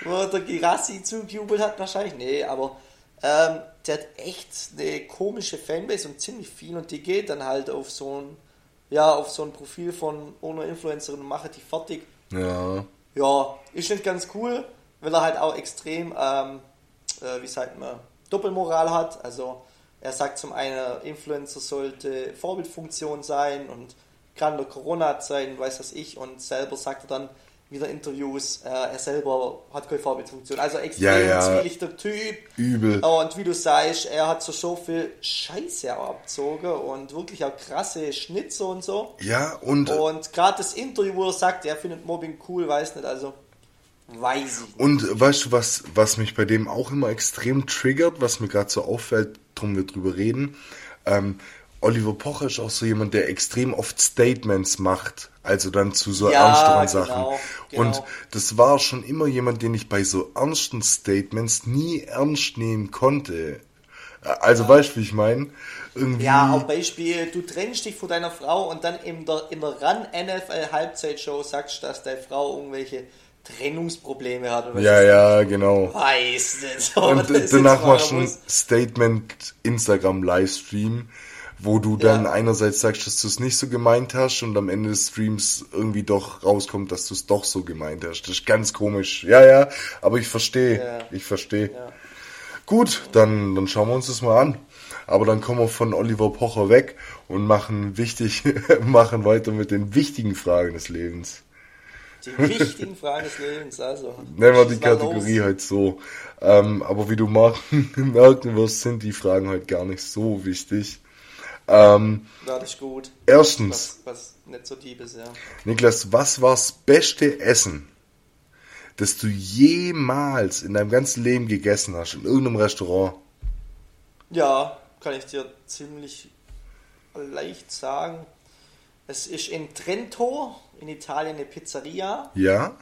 wo der Girassi zugejubelt hat, wahrscheinlich. Nee, aber ähm, der hat echt eine komische Fanbase und ziemlich viel und die geht dann halt auf so ein, ja, auf so ein Profil von einer Influencerin und mache die fertig. Ja, Ja, ist nicht ganz cool, weil er halt auch extrem, ähm, äh, wie sagt man, Doppelmoral hat. Also er sagt zum einen, Influencer sollte Vorbildfunktion sein und gerade in der Corona-Zeit, weiß was ich, und selber sagt er dann wieder Interviews, äh, er selber hat keine Vorbildfunktion. Also extrem Ja, ja. zwielichter Typ. übel. Und wie du sagst, er hat so, so viel Scheiße abgezogen und wirklich auch krasse Schnitze und so. Ja, und, Und gerade das Interview, wo er sagt, er findet Mobbing cool, weiß nicht, also weiß ich nicht. und weißt du, was, was mich bei dem auch immer extrem triggert, was mir gerade so auffällt, drum wir drüber reden, ähm, Oliver Pocher ist auch so jemand, der extrem oft Statements macht, also dann zu so Ja, ernsteren genau, Sachen. genau. Und das war schon immer jemand, den ich bei so ernsten Statements nie ernst nehmen konnte. Also weißt du, wie ich meine? Irgendwie. Ja, auch Beispiel, du trennst dich von deiner Frau und dann in der, in der Run NFL Halbzeitshow sagst, dass deine Frau irgendwelche Trennungsprobleme hat. Oder ja, ist ja, genau. das? Weiß nicht. Und Das ist danach machst du ein Statement Instagram Livestream, wo du dann Ja. einerseits sagst, dass du es nicht so gemeint hast und am Ende des Streams irgendwie doch rauskommt, dass du es doch so gemeint hast. Das ist ganz komisch. Ja, ja, aber ich verstehe. Ja. Ich verstehe. Ja. Gut, dann, dann schauen wir uns das mal an. Aber dann kommen wir von Oliver Pocher weg und machen wichtig, machen weiter mit den wichtigen Fragen des Lebens. Die wichtigen Fragen des Lebens, also. Nennen wir die Kategorie los. halt so. Ähm, aber wie du merken wirst, sind die Fragen halt gar nicht so wichtig. Ähm, Ja, das ist gut. erstens, Was, was nicht so deep ist, ja. Niklas, was war's beste Essen, das du jemals in deinem ganzen Leben gegessen hast, in irgendeinem Restaurant? Ja, kann ich dir ziemlich leicht sagen. Es ist in Trento, in Italien, eine Pizzeria. Ja?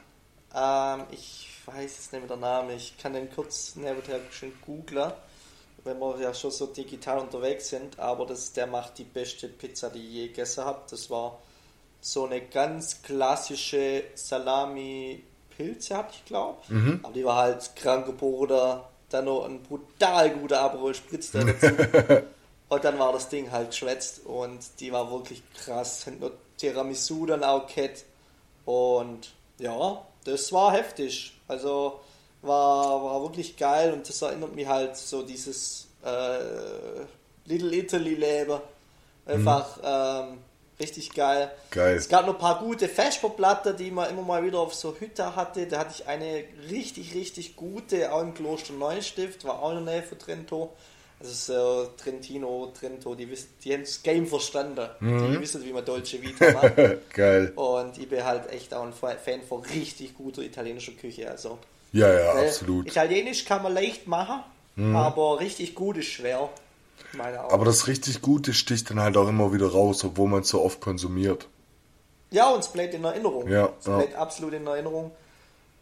Ähm, ich weiß jetzt nicht mehr der Name. Ich kann den kurz nebenher schön googlen, wenn wir ja schon so digital unterwegs sind. Aber das, der macht die beste Pizza, die ich je gegessen habe. Das war so eine ganz klassische Salami-Pilze, hatte ich glaube. Aber die war halt kranker Bruder. Dann noch ein brutal guter Aperol Spritz da dazu. Und dann war das Ding halt geschwätzt und die war wirklich krass. Hat noch Tiramisu dann auch gehabt. Und ja, das war heftig. Also war, war wirklich geil und das erinnert mich halt so dieses äh, Little Italy Leben. Einfach ähm, richtig geil. Geil. Es gab noch ein paar gute Vesperplatten, die man immer mal wieder auf so Hütte hatte. Da hatte ich eine richtig, richtig gute, auch im Kloster Neustift, war auch in der Nähe von Trento. Also so Trentino, Trento, die, wissen, die haben das Game verstanden. Die wissen, wie man Dolce Vita macht. Geil. Und ich bin halt echt auch ein Fan von richtig guter italienischer Küche. Also, Ja, ja, weil absolut. Italienisch kann man leicht machen, aber richtig gut ist schwer. meinen. Aber das richtig Gute sticht dann halt auch immer wieder raus, obwohl man es so oft konsumiert. Ja, und es bleibt in Erinnerung. Ja, es ja. bleibt absolut in Erinnerung.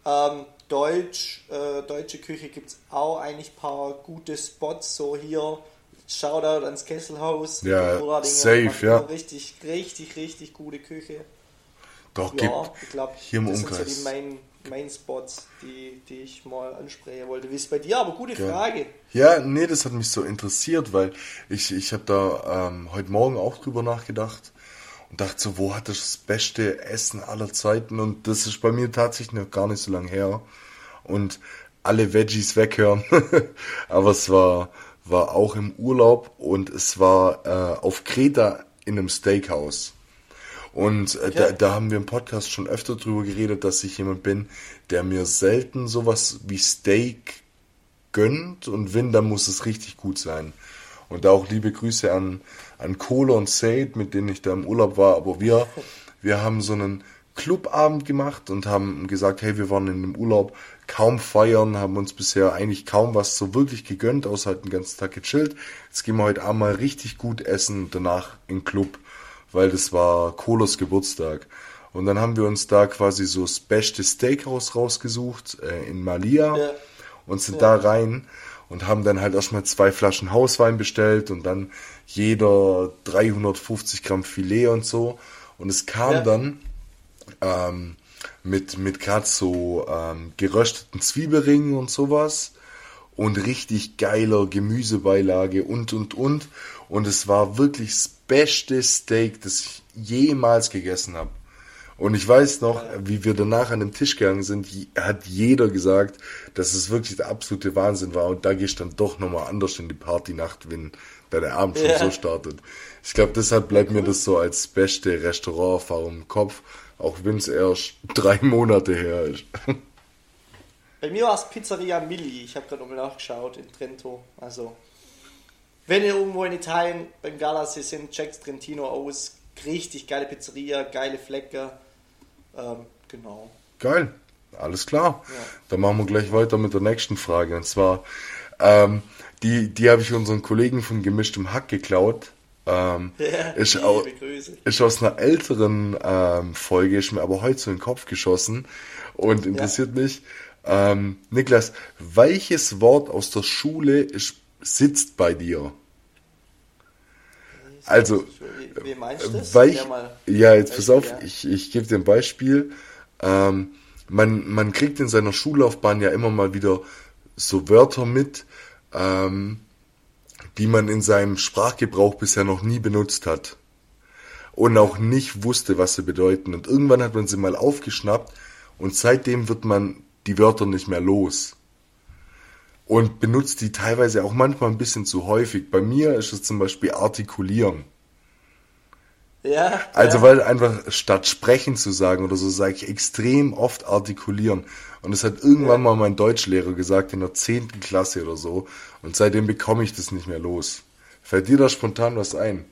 Ähm, Deutsch, äh, deutsche Küche gibt es auch eigentlich ein paar gute Spots. So hier, Shoutout ans Kesselhaus. Ja, safe, ja. Richtig, richtig, richtig gute Küche. Doch, ja, gibt ich glaube, hier im das sind so Umkreis. die Main, Main Spots, die, die ich mal ansprechen wollte. Wie ist es bei dir? Aber gute Frage. Ja, nee, das hat mich so interessiert, weil ich, ich habe da ähm, heute Morgen auch drüber nachgedacht und dachte so, wo hat das beste Essen aller Zeiten? Und das ist bei mir tatsächlich noch gar nicht so lange her. Und alle Veggies weghören. Aber es war, war auch im Urlaub und es war äh, auf Kreta in einem Steakhouse. Und äh, da, Okay. da haben wir im Podcast schon öfter drüber geredet, dass ich jemand bin, der mir selten sowas wie Steak gönnt und wenn, dann muss es richtig gut sein. Und da auch liebe Grüße an, an Kohle und Said, mit denen ich da im Urlaub war. Aber wir, wir haben so einen Clubabend gemacht und haben gesagt, hey, wir waren in dem Urlaub kaum feiern, haben uns bisher eigentlich kaum was so wirklich gegönnt, außer halt den ganzen Tag gechillt. Jetzt gehen wir heute Abend mal richtig gut essen und danach in Club, weil das war Kolos Geburtstag. Und dann haben wir uns da quasi so das beste Steakhouse rausgesucht äh, in Malia Ja. und sind da rein und haben dann halt erstmal zwei Flaschen Hauswein bestellt und dann jeder 350 Gramm Filet und so. Und es kam Ja. dann ähm, mit, mit gerade so ähm, gerösteten Zwiebelringen und sowas und richtig geiler Gemüsebeilage und und und. Und es war wirklich das beste Steak, das ich jemals gegessen habe. Und ich weiß noch, wie wir danach an dem Tisch gegangen sind, hat jeder gesagt, dass es wirklich der absolute Wahnsinn war. Und da gehst du dann doch nochmal anders in die Partynacht, wenn da der Abend schon Ja. so startet. Ich glaube, deshalb bleibt mir das so als beste Restauranterfahrung im Kopf, auch wenn es erst drei Monate her ist. Bei mir war es Pizzeria Milli. Ich habe gerade nochmal nachgeschaut in Trento. Also, wenn ihr irgendwo in Italien beim Galasee sind, checkt Trentino aus. Richtig geile Pizzeria, geile Flecke. Ähm, genau. Geil, alles klar. Ja. Dann machen wir gleich weiter mit der nächsten Frage. Und zwar, ähm, die, die habe ich unseren Kollegen von Gemischtem Hack geklaut. Ähm, Ja, ist, au, Grüße. ist aus einer älteren ähm, Folge, ist mir aber heute so in den Kopf geschossen und interessiert mich. Ähm, Niklas, welches Wort aus der Schule ist, sitzt bei dir? Also, Wie, meinst du das? Ja, mal ja, jetzt pass auf, ich, ich gebe dir ein Beispiel. Ähm, man, man kriegt in seiner Schullaufbahn ja immer mal wieder so Wörter mit, ähm, die man in seinem Sprachgebrauch bisher noch nie benutzt hat. Und auch nicht wusste, was sie bedeuten. Und irgendwann hat man sie mal aufgeschnappt und seitdem wird man die Wörter nicht mehr los. Und benutzt die teilweise auch manchmal ein bisschen zu häufig. Bei mir ist es zum Beispiel artikulieren. Ja, Also ja. weil einfach statt sprechen zu sagen oder so, sage ich extrem oft artikulieren. Und das hat irgendwann mal mein Deutschlehrer gesagt in der 10. Klasse oder so. Und seitdem bekomme ich das nicht mehr los. Fällt dir da spontan was ein?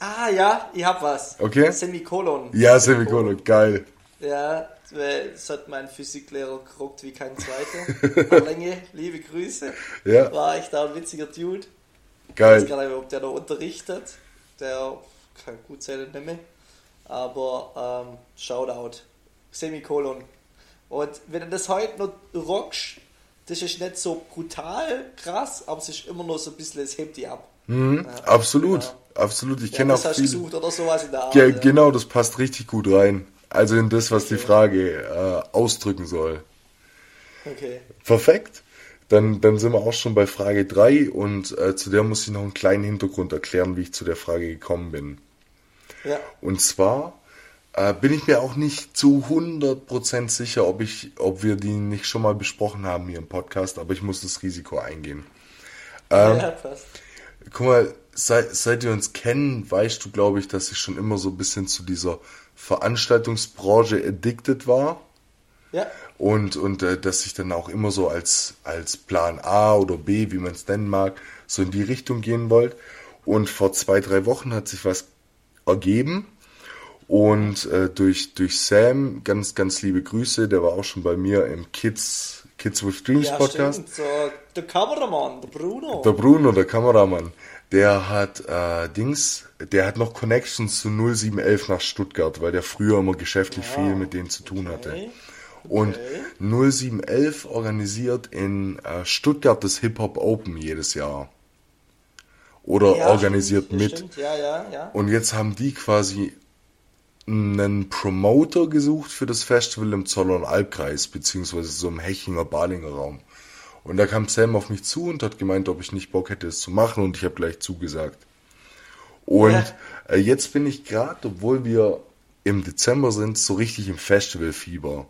Ah ja, ich hab was. Okay. Semikolon. Ja, Semikolon, geil. Ja, das hat mein Physiklehrer geguckt wie kein zweiter. Länge, liebe Grüße. Ja. War echt da ein witziger Dude. Ich weiß Geil. gar nicht, ob der noch unterrichtet. Der kann gut sein, nicht mehr. Aber ähm, Shoutout. Semikolon. Und wenn du das heute noch rockst, das ist nicht so brutal krass, aber es ist immer noch so ein bisschen, es hebt die ab. Mhm, Ja, absolut, genau. absolut. Ich Ja, kenne das auch hast du viele. gesucht oder sowas in der Art. Ja. Genau, das passt richtig gut rein. Also in das, was die Frage äh, ausdrücken soll. Okay. Perfekt. Dann, dann sind wir auch schon bei Frage 3 und äh, zu der muss ich noch einen kleinen Hintergrund erklären, wie ich zu der Frage gekommen bin. Ja. Und zwar äh, bin ich mir auch nicht zu 100% sicher, ob, ich, ob wir die nicht schon mal besprochen haben hier im Podcast, aber ich muss das Risiko eingehen. Ähm, ja, passt. Guck mal, seit, seit wir uns kennen, weißt du, glaube ich, dass ich schon immer so ein bisschen zu dieser Veranstaltungsbranche addicted war. Ja. Und, und äh, dass ich dann auch immer so als, als Plan A oder B, wie man es nennen mag, so in die Richtung gehen wollte. Und vor zwei, drei Wochen hat sich was ergeben. Und äh, durch, durch Sam, ganz, ganz liebe Grüße, der war auch schon bei mir im Kids, Kids with Dreams Ja, Podcast. stimmt. So, der Kameramann, der Bruno. Der Bruno, der Kameramann, der hat äh, Dings, der hat noch Connections zu 0711 nach Stuttgart, weil der früher immer geschäftlich viel mit denen zu tun hatte. Okay. Und Okay. 0711 organisiert in äh, Stuttgart das Hip Hop Open jedes Jahr. oder Ja, organisiert stimmt, mit. Stimmt, ja, ja, ja. Und jetzt haben die quasi einen Promoter gesucht für das Festival im Zoller- und Albkreis, beziehungsweise so im Hechinger Balinger Raum. Und da kam Sam auf mich zu und hat gemeint, ob ich nicht Bock hätte, es zu machen und ich habe gleich zugesagt. Und Ja. äh, jetzt bin ich gerade, obwohl wir im Dezember sind, so richtig im Festivalfieber.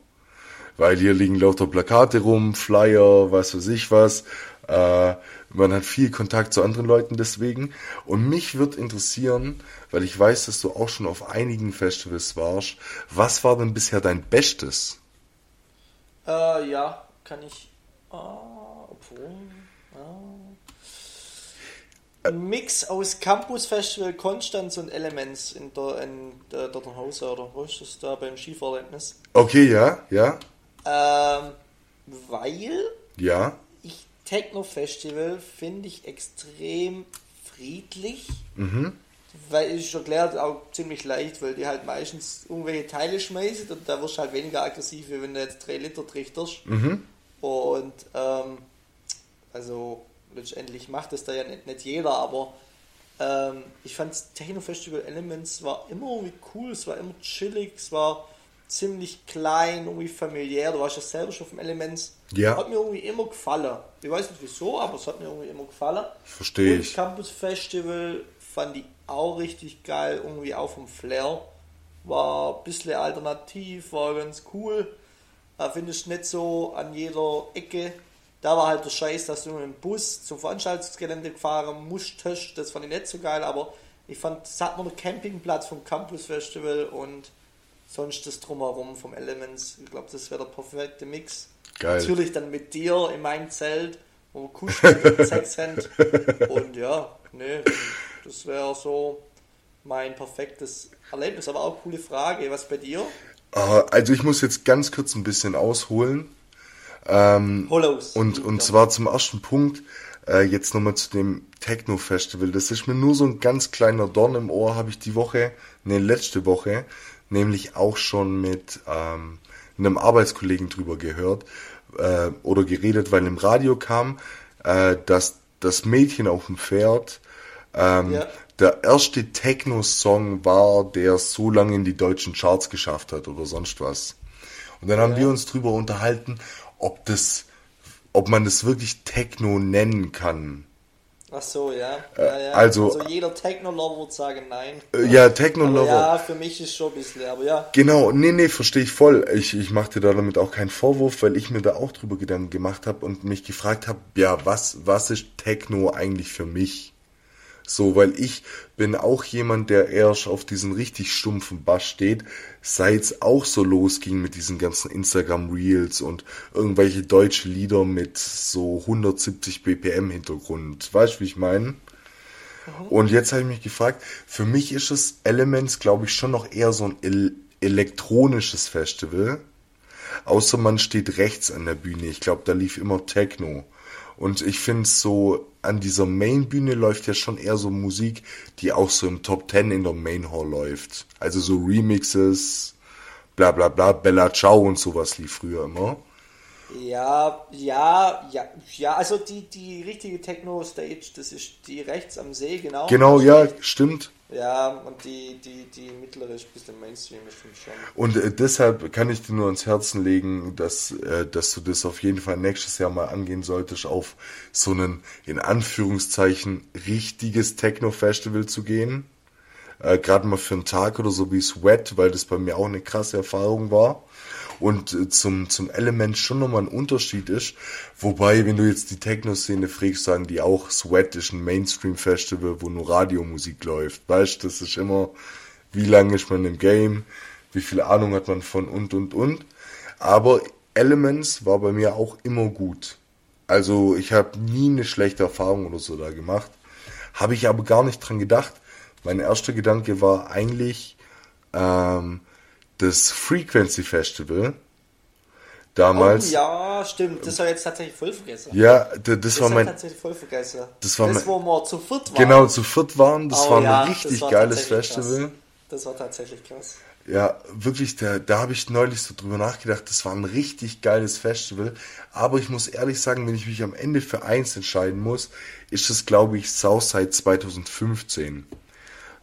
Weil hier liegen lauter Plakate rum, Flyer, was weiß ich was. Äh, man hat viel Kontakt zu anderen Leuten deswegen. Und mich wird interessieren, weil ich weiß, dass du auch schon auf einigen Festivals warst, was war denn bisher dein Bestes? Äh, ja, kann ich. Äh, obwohl. Ein Mix aus Campus Festival Konstanz und Elements in der in der Dotternhauser oder wo ist das da beim Skifahrerlebnis? Okay, ja, ja, Ähm, weil ja, ich Techno Festival finde ich extrem friedlich. Weil ich erklärt auch ziemlich leicht, weil die halt meistens irgendwelche Teile schmeißen und da wirst du halt weniger aggressiv, wie wenn du jetzt 3 Liter trichterst. Und ähm, also letztendlich macht das da ja nicht, nicht jeder, aber ähm, ich fand Techno Festival Elements war immer irgendwie cool, es war immer chillig, es war ziemlich klein, irgendwie familiär. Du warst ja selber schon vom Elements. Ja. Hat mir irgendwie immer gefallen. Ich weiß nicht wieso, aber es hat mir irgendwie immer gefallen. Versteh Und ich. Campus Festival fand ich auch richtig geil, irgendwie auch vom Flair. War ein bisschen alternativ, war ganz cool. Äh, Finde ich nicht so an jeder Ecke. Da war halt der Scheiß, dass du mit dem Bus zum Veranstaltungsgelände gefahren musstest. Das fand ich nicht so geil, aber ich fand, es hat nur einen Campingplatz vom Campus Festival und sonst das Drumherum vom Elements. Ich glaube, das wäre der perfekte Mix. Geil. Natürlich dann mit dir in meinem Zelt, wo wir kuscheln und Sex haben. Und ja, nee, das wäre so mein perfektes Erlebnis. Aber auch coole Frage. Was bei dir? Äh, also ich muss jetzt ganz kurz ein bisschen ausholen. Ähm, Hollows. Und, und zwar zum ersten Punkt, äh, jetzt nochmal zu dem Techno-Festival. Das ist mir nur so ein ganz kleiner Dorn im Ohr, habe ich die Woche, ne, letzte Woche, nämlich auch schon mit ähm, einem Arbeitskollegen drüber gehört äh, oder geredet, weil im Radio kam, äh, dass das Mädchen auf dem Pferd ähm, Ja. der erste Techno-Song war, der so lange in die deutschen Charts geschafft hat oder sonst was. Und dann haben wir uns drüber unterhalten, ob das, ob man das wirklich Techno nennen kann. Ach so, ja. ja, ja. also- jeder Techno-Lover wird sagen nein. Äh, ja, Techno-Lover. ja, für mich ist schon ein bisschen, aber ja. Genau, nee, nee, verstehe ich voll. Ich, ich mache dir da damit auch keinen Vorwurf, weil ich mir da auch drüber Gedanken gemacht habe und mich gefragt habe, ja, was, was ist Techno eigentlich für mich? So, weil ich bin auch jemand, der erst auf diesen richtig stumpfen Bass steht, seit es auch so losging mit diesen ganzen Instagram Reels und irgendwelche deutsche Lieder mit so 170 BPM Hintergrund. Weißt du, wie ich meine? Und jetzt habe ich mich gefragt, für mich ist es Elements, glaube ich, schon noch eher so ein el elektronisches Festival. Außer man steht rechts an der Bühne. Ich glaube, da lief immer Techno. Und ich finde so, an dieser Main-Bühne läuft ja schon eher so Musik, die auch so im Top 10 in der Main Hall läuft. Also so Remixes, bla bla bla, Bella Ciao und sowas lief früher immer. Ja, ja, ja, ja, also die, die richtige Techno-Stage, das ist die rechts am See, genau. Genau, ja, stimmt. Ja, und die, die, die mittlere ist ein bisschen Mainstream, das stimmt schon. Und äh, deshalb kann ich dir nur ans Herzen legen, dass, äh, dass du das auf jeden Fall nächstes Jahr mal angehen solltest, auf so einen, in Anführungszeichen, richtiges Techno-Festival zu gehen. Äh, Gerade mal für einen Tag oder so wie Sweat, weil das bei mir auch eine krasse Erfahrung war. Und äh, zum, zum Element schon nochmal ein Unterschied ist. Wobei, wenn du jetzt die Techno-Szene fragst, sagen die auch, Sweat ist ein Mainstream-Festival, wo nur Radiomusik läuft. Weißt das ist immer, wie lange ist man im Game, wie viel Ahnung hat man von und und und. Aber Elements war bei mir auch immer gut. Also ich habe nie eine schlechte Erfahrung oder so da gemacht. Habe ich aber gar nicht dran gedacht. Mein erster Gedanke war eigentlich ähm, das Frequency Festival. Damals. Oh, ja, stimmt, das ich jetzt tatsächlich voll vergessen. Ja, das, das war mein. tatsächlich voll vergessen. das war das, mein- wo wir zu viert waren. Genau, zu viert waren. Das Oh war ja, ein das richtig war geiles Festival. Krass. Das war tatsächlich krass. Ja, wirklich, da, da habe ich neulich so drüber nachgedacht, das war ein richtig geiles Festival. Aber ich muss ehrlich sagen, wenn ich mich am Ende für eins entscheiden muss, ist es, glaube ich, Southside 2015.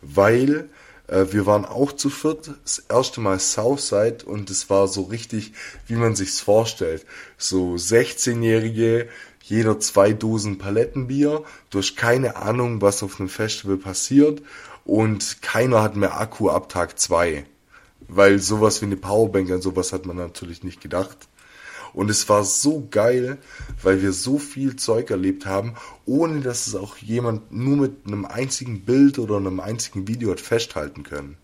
Weil äh, wir waren auch zu viert, das erste Mal Southside und es war so richtig, wie man sich's vorstellt. So 16-Jährige, jeder zwei Dosen Palettenbier, du hast keine Ahnung, was auf einem Festival passiert und keiner hat mehr Akku ab Tag zwei. Weil sowas wie eine Powerbank an sowas hat man natürlich nicht gedacht. Und es war so geil, weil wir so viel Zeug erlebt haben, ohne dass es auch jemand nur mit einem einzigen Bild oder einem einzigen Video hat festhalten können.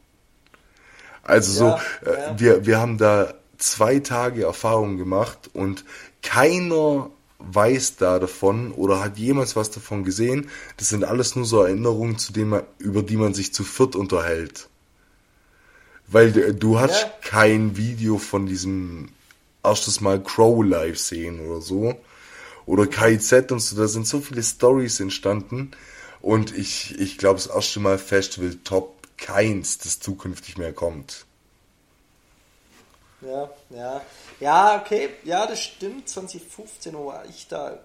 Also ja, so, äh, ja. wir, wir haben da zwei Tage Erfahrung gemacht und keiner weiß da davon oder hat jemals was davon gesehen. Das sind alles nur so Erinnerungen, zu denen man, über die man sich zu viert unterhält. Weil du hast ja. kein Video von diesem erstes Mal Crow live sehen oder so. Oder KIZ und so, da sind so viele Stories entstanden. Und ich, ich glaube, das erste Mal Festival top keins, das zukünftig mehr kommt. Ja, ja. Ja, okay, ja, das stimmt. 2015 war ich da.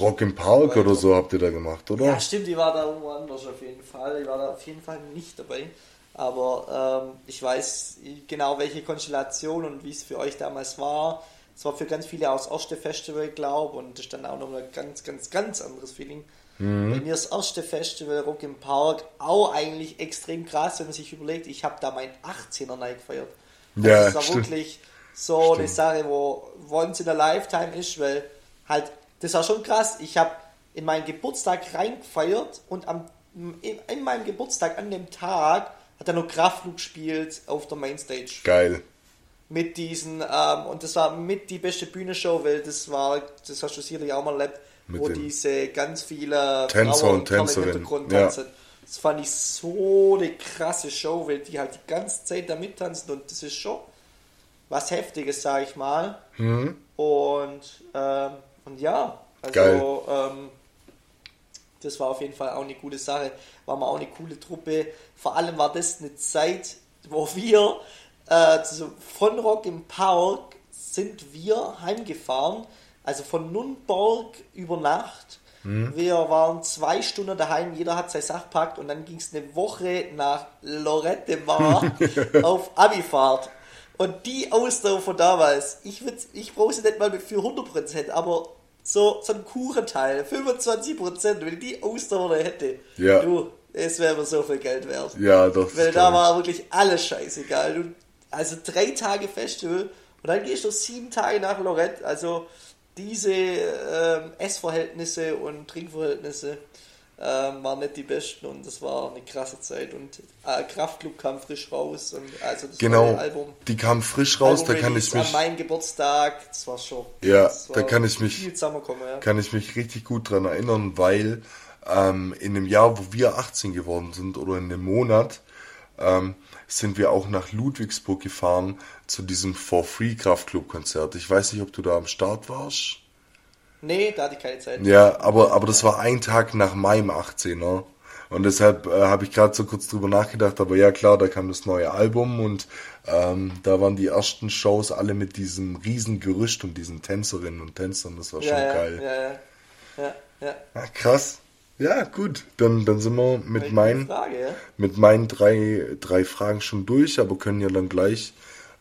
Rock im Park oder so habt ihr da gemacht, oder? Ja, stimmt, ich war da irgendwo anders auf jeden Fall. Ich war da auf jeden Fall nicht dabei. Aber ähm, ich weiß genau, welche Konstellation und wie es für euch damals war. Es war für ganz viele auch das erste Festival, glaube und das ist dann auch noch ein ganz, ganz, ganz anderes Feeling. Mhm. Bei mir das erste Festival Rock im Park auch eigentlich extrem krass, wenn man sich überlegt, ich habe da mein 18er Night gefeiert. Also ja, das war stimmt. wirklich so stimmt. eine Sache, wo once in a lifetime ist, weil halt, das war schon krass. Ich habe in meinen Geburtstag reingefeiert und am, in, in meinem Geburtstag an dem Tag hat er noch Kraftflug gespielt auf der Mainstage. Geil. Mit diesen, ähm, und das war mit die beste Bühnenshow, weil das war, das hast du sicherlich auch mal erlebt, mit wo diese ganz viele Tänzer und Tänzerinnen ja. Das fand ich so eine krasse Show, weil die halt die ganze Zeit da mittanzen und das ist schon was Heftiges, sag ich mal. Mhm. Und, ähm, und ja, also ähm, das war auf jeden Fall auch eine gute Sache. War mal auch eine coole Truppe. Vor allem war das eine Zeit, wo wir äh, von Rock im Park sind wir heimgefahren. Also von Nürnberg über Nacht. Mhm. Wir waren zwei Stunden daheim, jeder hat sein Sach packt und dann ging es eine Woche nach Lorette Mar auf Abifahrt. Und die Ausdauer von damals, ich, ich brauche sie nicht mal für 100%, aber so, so ein Kuchenteil, 25%, wenn ich die Ausdauer hätte, ja. du, es wäre mir so viel Geld wert. Ja, doch. Weil da war wirklich alles scheißegal. Du, also drei Tage Festival und dann gehst du sieben Tage nach Lorette. Also diese ähm, Essverhältnisse und Trinkverhältnisse ähm, waren nicht die besten und das war eine krasse Zeit. Und äh, Kraftclub kam frisch raus und also das genau, Album. Die kam frisch raus, Album da kann ich mich. An meinem Geburtstag, das war schon. Ja, da kann ich mich. Ja. Kann ich mich richtig gut dran erinnern, weil ähm, in dem Jahr, wo wir 18 geworden sind oder in dem Monat, ähm, sind wir auch nach Ludwigsburg gefahren zu diesem For Free Kraftclub Konzert. Ich weiß nicht, ob du da am Start warst. Nee, da hatte ich keine Zeit. Ja, aber, aber das war ein Tag nach meinem 18er. Und deshalb äh, habe ich gerade so kurz drüber nachgedacht, aber ja klar, da kam das neue Album und ähm, da waren die ersten Shows alle mit diesem riesen Gerücht und diesen Tänzerinnen und Tänzern, das war schon ja, geil. Ja, ja, ja. ja. Ach, krass. Ja, gut. Dann, dann sind wir mit meinen, Frage, mit meinen drei, drei Fragen schon durch, aber können ja dann gleich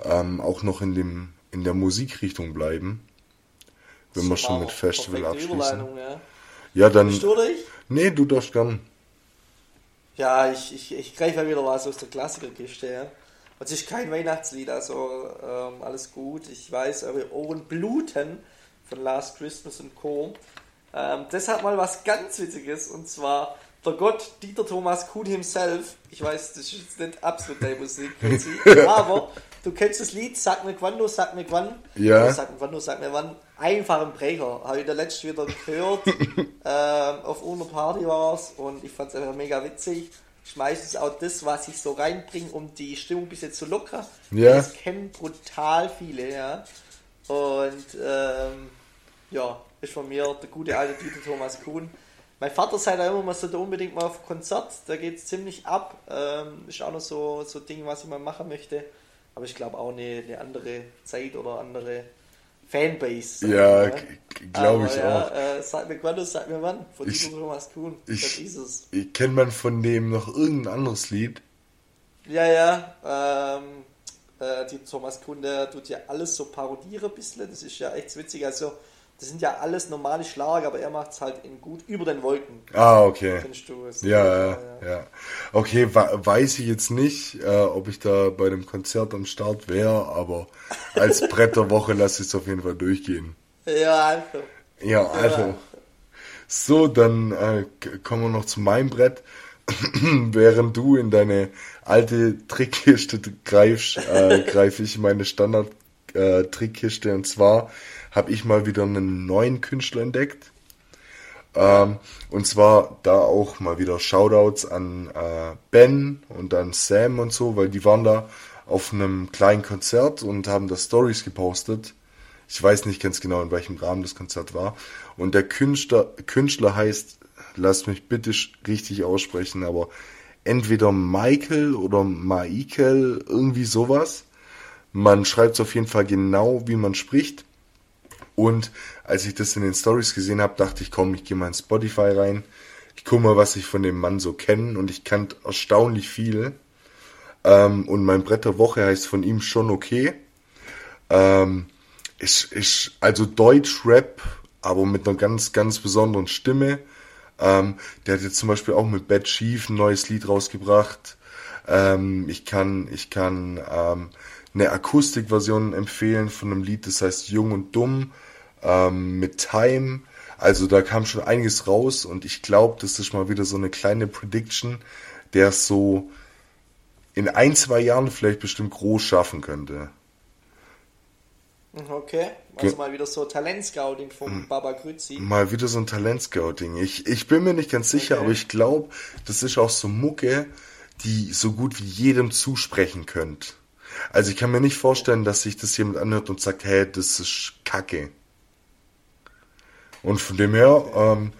ähm, auch noch in, dem, in der Musikrichtung bleiben wenn wir schon mit Festival abschließen. Ja. ja, dann. Bist du durch? Nee, du darfst gern. Ja, ich, ich, ich greife mal wieder was aus der Klassikerkiste, ja. Es ist kein Weihnachtslied, also ähm, alles gut. Ich weiß, eure Ohren bluten von Last Christmas und Co. Ähm, deshalb mal was ganz Witziges und zwar der Gott Dieter Thomas Kuhn himself. Ich weiß, das ist jetzt nicht absolut deine Musik, aber du kennst das Lied Sag mir quando, sag mir wann. Ja. Sag mir quando, sag mir wann. Einfach ein Brecher. Habe ich der letzte wieder gehört. ähm, auf einer Party war es und ich fand es einfach mega witzig. Ich meistens auch das, was ich so reinbringe, um die Stimmung ein bisschen zu lockern. Ja. Das kennen brutal viele, ja. Und ähm, ja, ist von mir der gute alte Dieter Thomas Kuhn. Mein Vater sagt auch immer, man sollte unbedingt mal auf Konzert, da geht es ziemlich ab. Ähm, ist auch noch so, so Ding, was ich mal machen möchte. Aber ich glaube auch eine, eine andere Zeit oder andere Fanbase. Ja, glaube ich ja, auch. Äh, sag mir wann, sag mir wann. Von ich, diesem Thomas Kuhn. Ich, das ist es. Ich kennt man von dem noch irgendein anderes Lied? Ja, ja. Ähm, äh, die Thomas Kuhn, der tut ja alles so parodieren ein bisschen. Das ist ja echt witzig. Also, das sind ja alles normale Schlager, aber er macht es halt in gut über den Wolken. Ah, okay. Du es. Ja, ja, ja, ja. Okay, weiß ich jetzt nicht, äh, ob ich da bei dem Konzert am Start wäre, aber als Bretterwoche lasse ich es auf jeden Fall durchgehen. Ja, also. Ja, also. Ja. So, dann äh, kommen wir noch zu meinem Brett. Während du in deine alte Trickkiste greifst, äh, greife ich meine Standard-Trickkiste. Äh, und zwar habe ich mal wieder einen neuen Künstler entdeckt. Ähm, und zwar da auch mal wieder Shoutouts an äh, Ben und an Sam und so, weil die waren da auf einem kleinen Konzert und haben da Stories gepostet. Ich weiß nicht ganz genau, in welchem Rahmen das Konzert war. Und der Künstler, Künstler heißt, lass mich bitte richtig aussprechen, aber entweder Michael oder Michael, irgendwie sowas. Man schreibt es auf jeden Fall genau, wie man spricht. Und als ich das in den Stories gesehen habe, dachte ich, komm, ich gehe mal in Spotify rein. Ich gucke mal, was ich von dem Mann so kenne. Und ich kannte erstaunlich viel. Ähm, und mein Brett der Woche heißt von ihm schon okay. Ähm, ist, ist also Deutsch-Rap, aber mit einer ganz, ganz besonderen Stimme. Ähm, der hat jetzt zum Beispiel auch mit Bad Chief ein neues Lied rausgebracht. Ähm, ich kann, ich kann ähm, eine Akustikversion empfehlen von einem Lied, das heißt Jung und Dumm ähm, mit Time. Also da kam schon einiges raus und ich glaube, das ist mal wieder so eine kleine Prediction, der es so in ein, zwei Jahren vielleicht bestimmt groß schaffen könnte. Okay, also mal wieder so Talentscouting vom hm. Baba Grüzi. Mal wieder so ein Talentscouting. Ich, ich bin mir nicht ganz sicher, okay. aber ich glaube, das ist auch so Mucke, die so gut wie jedem zusprechen könnt. Also ich kann mir nicht vorstellen, dass sich das jemand anhört und sagt, hey, das ist Kacke. Und von dem her, ähm,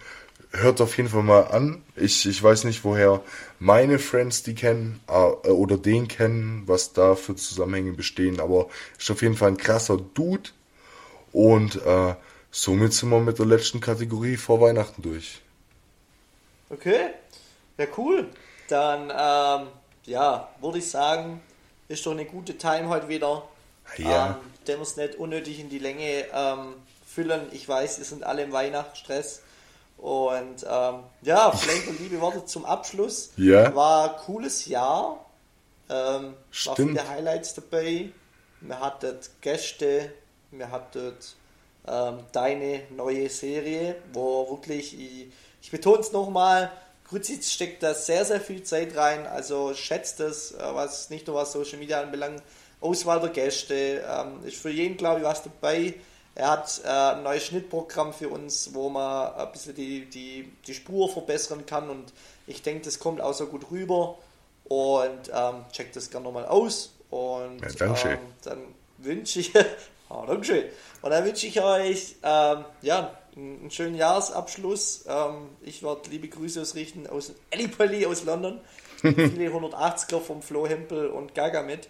hört auf jeden Fall mal an. Ich, ich weiß nicht, woher meine Friends die kennen äh, oder den kennen, was da für Zusammenhänge bestehen, aber ist auf jeden Fall ein krasser Dude. Und äh, somit sind wir mit der letzten Kategorie vor Weihnachten durch. Okay, ja cool. Dann, ähm, ja, würde ich sagen, ist doch eine gute Time heute wieder. Ja. Ähm, der muss nicht unnötig in die Länge ähm, füllen. Ich weiß, wir sind alle im Weihnachtsstress. Und ähm, ja, vielleicht noch liebe Worte zum Abschluss. Ja. War ein cooles Jahr. Ähm, Stimmt. War viele Highlights dabei. Wir hatten Gäste, wir hatten ähm, deine neue Serie, wo wirklich, ich, ich betone es nochmal, Grützi steckt da sehr, sehr viel Zeit rein. Also schätzt es, äh, was nicht nur was Social Media anbelangt, Auswahl der Gäste, ähm, ist für jeden, glaube ich, was dabei. Er hat äh, ein neues Schnittprogramm für uns, wo man ein bisschen die, die, die Spur verbessern kann und ich denke, das kommt auch so gut rüber und ähm, checkt das gerne nochmal aus und ja, ähm, dann wünsche ich, oh, Dankeschön. und dann wünsche ich euch ähm, ja, einen schönen Jahresabschluss. Ähm, ich werde liebe Grüße ausrichten aus Ellipelli aus London. Viele 180er vom Flo Hempel und Gaga mit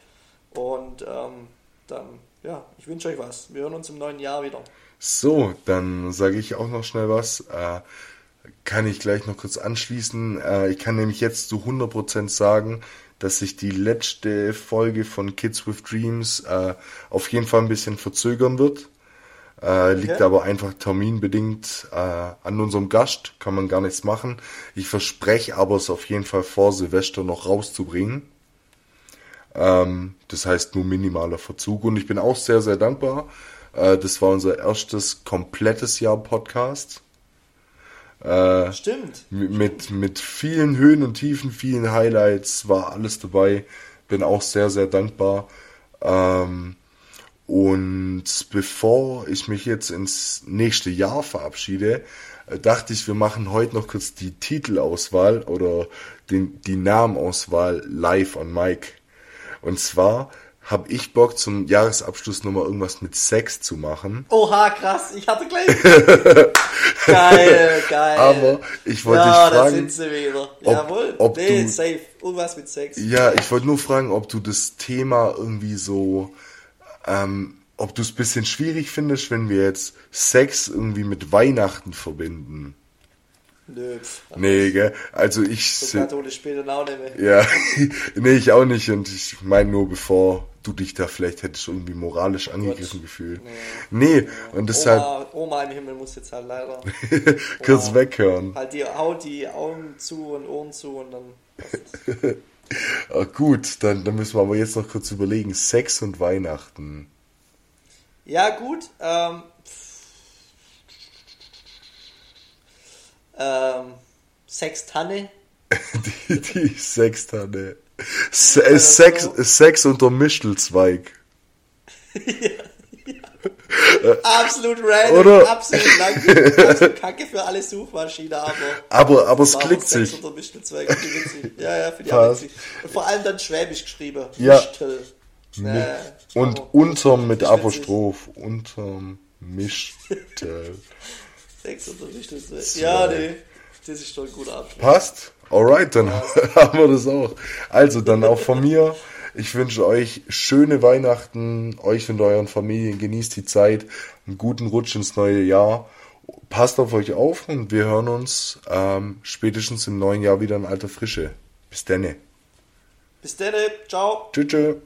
und ähm, dann ja, ich wünsche euch was. Wir hören uns im neuen Jahr wieder. So, dann sage ich auch noch schnell was. Äh, kann ich gleich noch kurz anschließen. Äh, ich kann nämlich jetzt zu 100% sagen, dass sich die letzte Folge von Kids with Dreams äh, auf jeden Fall ein bisschen verzögern wird. Äh, liegt okay. aber einfach terminbedingt äh, an unserem Gast, kann man gar nichts machen. Ich verspreche aber es auf jeden Fall vor Silvester noch rauszubringen. Ähm, das heißt nur minimaler Verzug und ich bin auch sehr, sehr dankbar. Äh, das war unser erstes komplettes Jahr Podcast. Äh, Stimmt. Mit, mit vielen Höhen und Tiefen, vielen Highlights, war alles dabei. Bin auch sehr, sehr dankbar. Ähm, und bevor ich mich jetzt ins nächste Jahr verabschiede, äh, dachte ich, wir machen heute noch kurz die Titelauswahl oder den, die Namenauswahl live on Mike. Und zwar habe ich Bock zum Jahresabschluss nochmal irgendwas mit Sex zu machen. Oha, krass, ich hatte gleich. geil, geil. Aber ich wollte ja, dich da fragen, sind sie wieder. Jawohl. ob nee, du- safe. Irgendwas mit Sex. ja, ich wollte nur fragen, ob du das Thema irgendwie so, ähm, ob du es ein bisschen schwierig findest, wenn wir jetzt Sex irgendwie mit Weihnachten verbinden. Nö. pff, Nee, gell? Also ich So katholisch auch nicht mehr. Ja, nee, ich auch nicht. Und ich meine nur, bevor du dich da vielleicht hättest irgendwie moralisch angegriffen gefühlt. Nee, und deshalb Oma, Oma im Himmel muss jetzt halt leider kurz weghören. halt die haut die Augen zu und Ohren zu und dann. Ah, gut, dann, dann müssen wir aber jetzt noch kurz überlegen. Sex und Weihnachten. Ja, gut. Ähm, ähm, Sextanne. Die, die Sextanne. Se äh, Sex, so. Sex unter Mischelzweig. Absolut random, Oder? absolut lang, absolut kacke für alle Suchmaschinen, aber. Aber, aber es klickt Sex sich. unter Mischtelzweig, finde ich witzig. Ja, ja, finde ich auch witzig. Und vor allem dann schwäbisch geschrieben. Ja. Mischtel. Äh, Und aber- unterm mit. Apostroph. Unterm Mischtel. Sex unter Mischtelzweig. Ja, nee. Das ist schon guter Abschluss. Passt? Alright, dann haben wir das auch. Also dann auch von mir. Ich wünsche euch schöne Weihnachten, euch und euren Familien. Genießt die Zeit, einen guten Rutsch ins neue Jahr. Passt auf euch auf und wir hören uns ähm, spätestens im neuen Jahr wieder in alter Frische. Bis denne. Bis dann, ciao. Tschüss.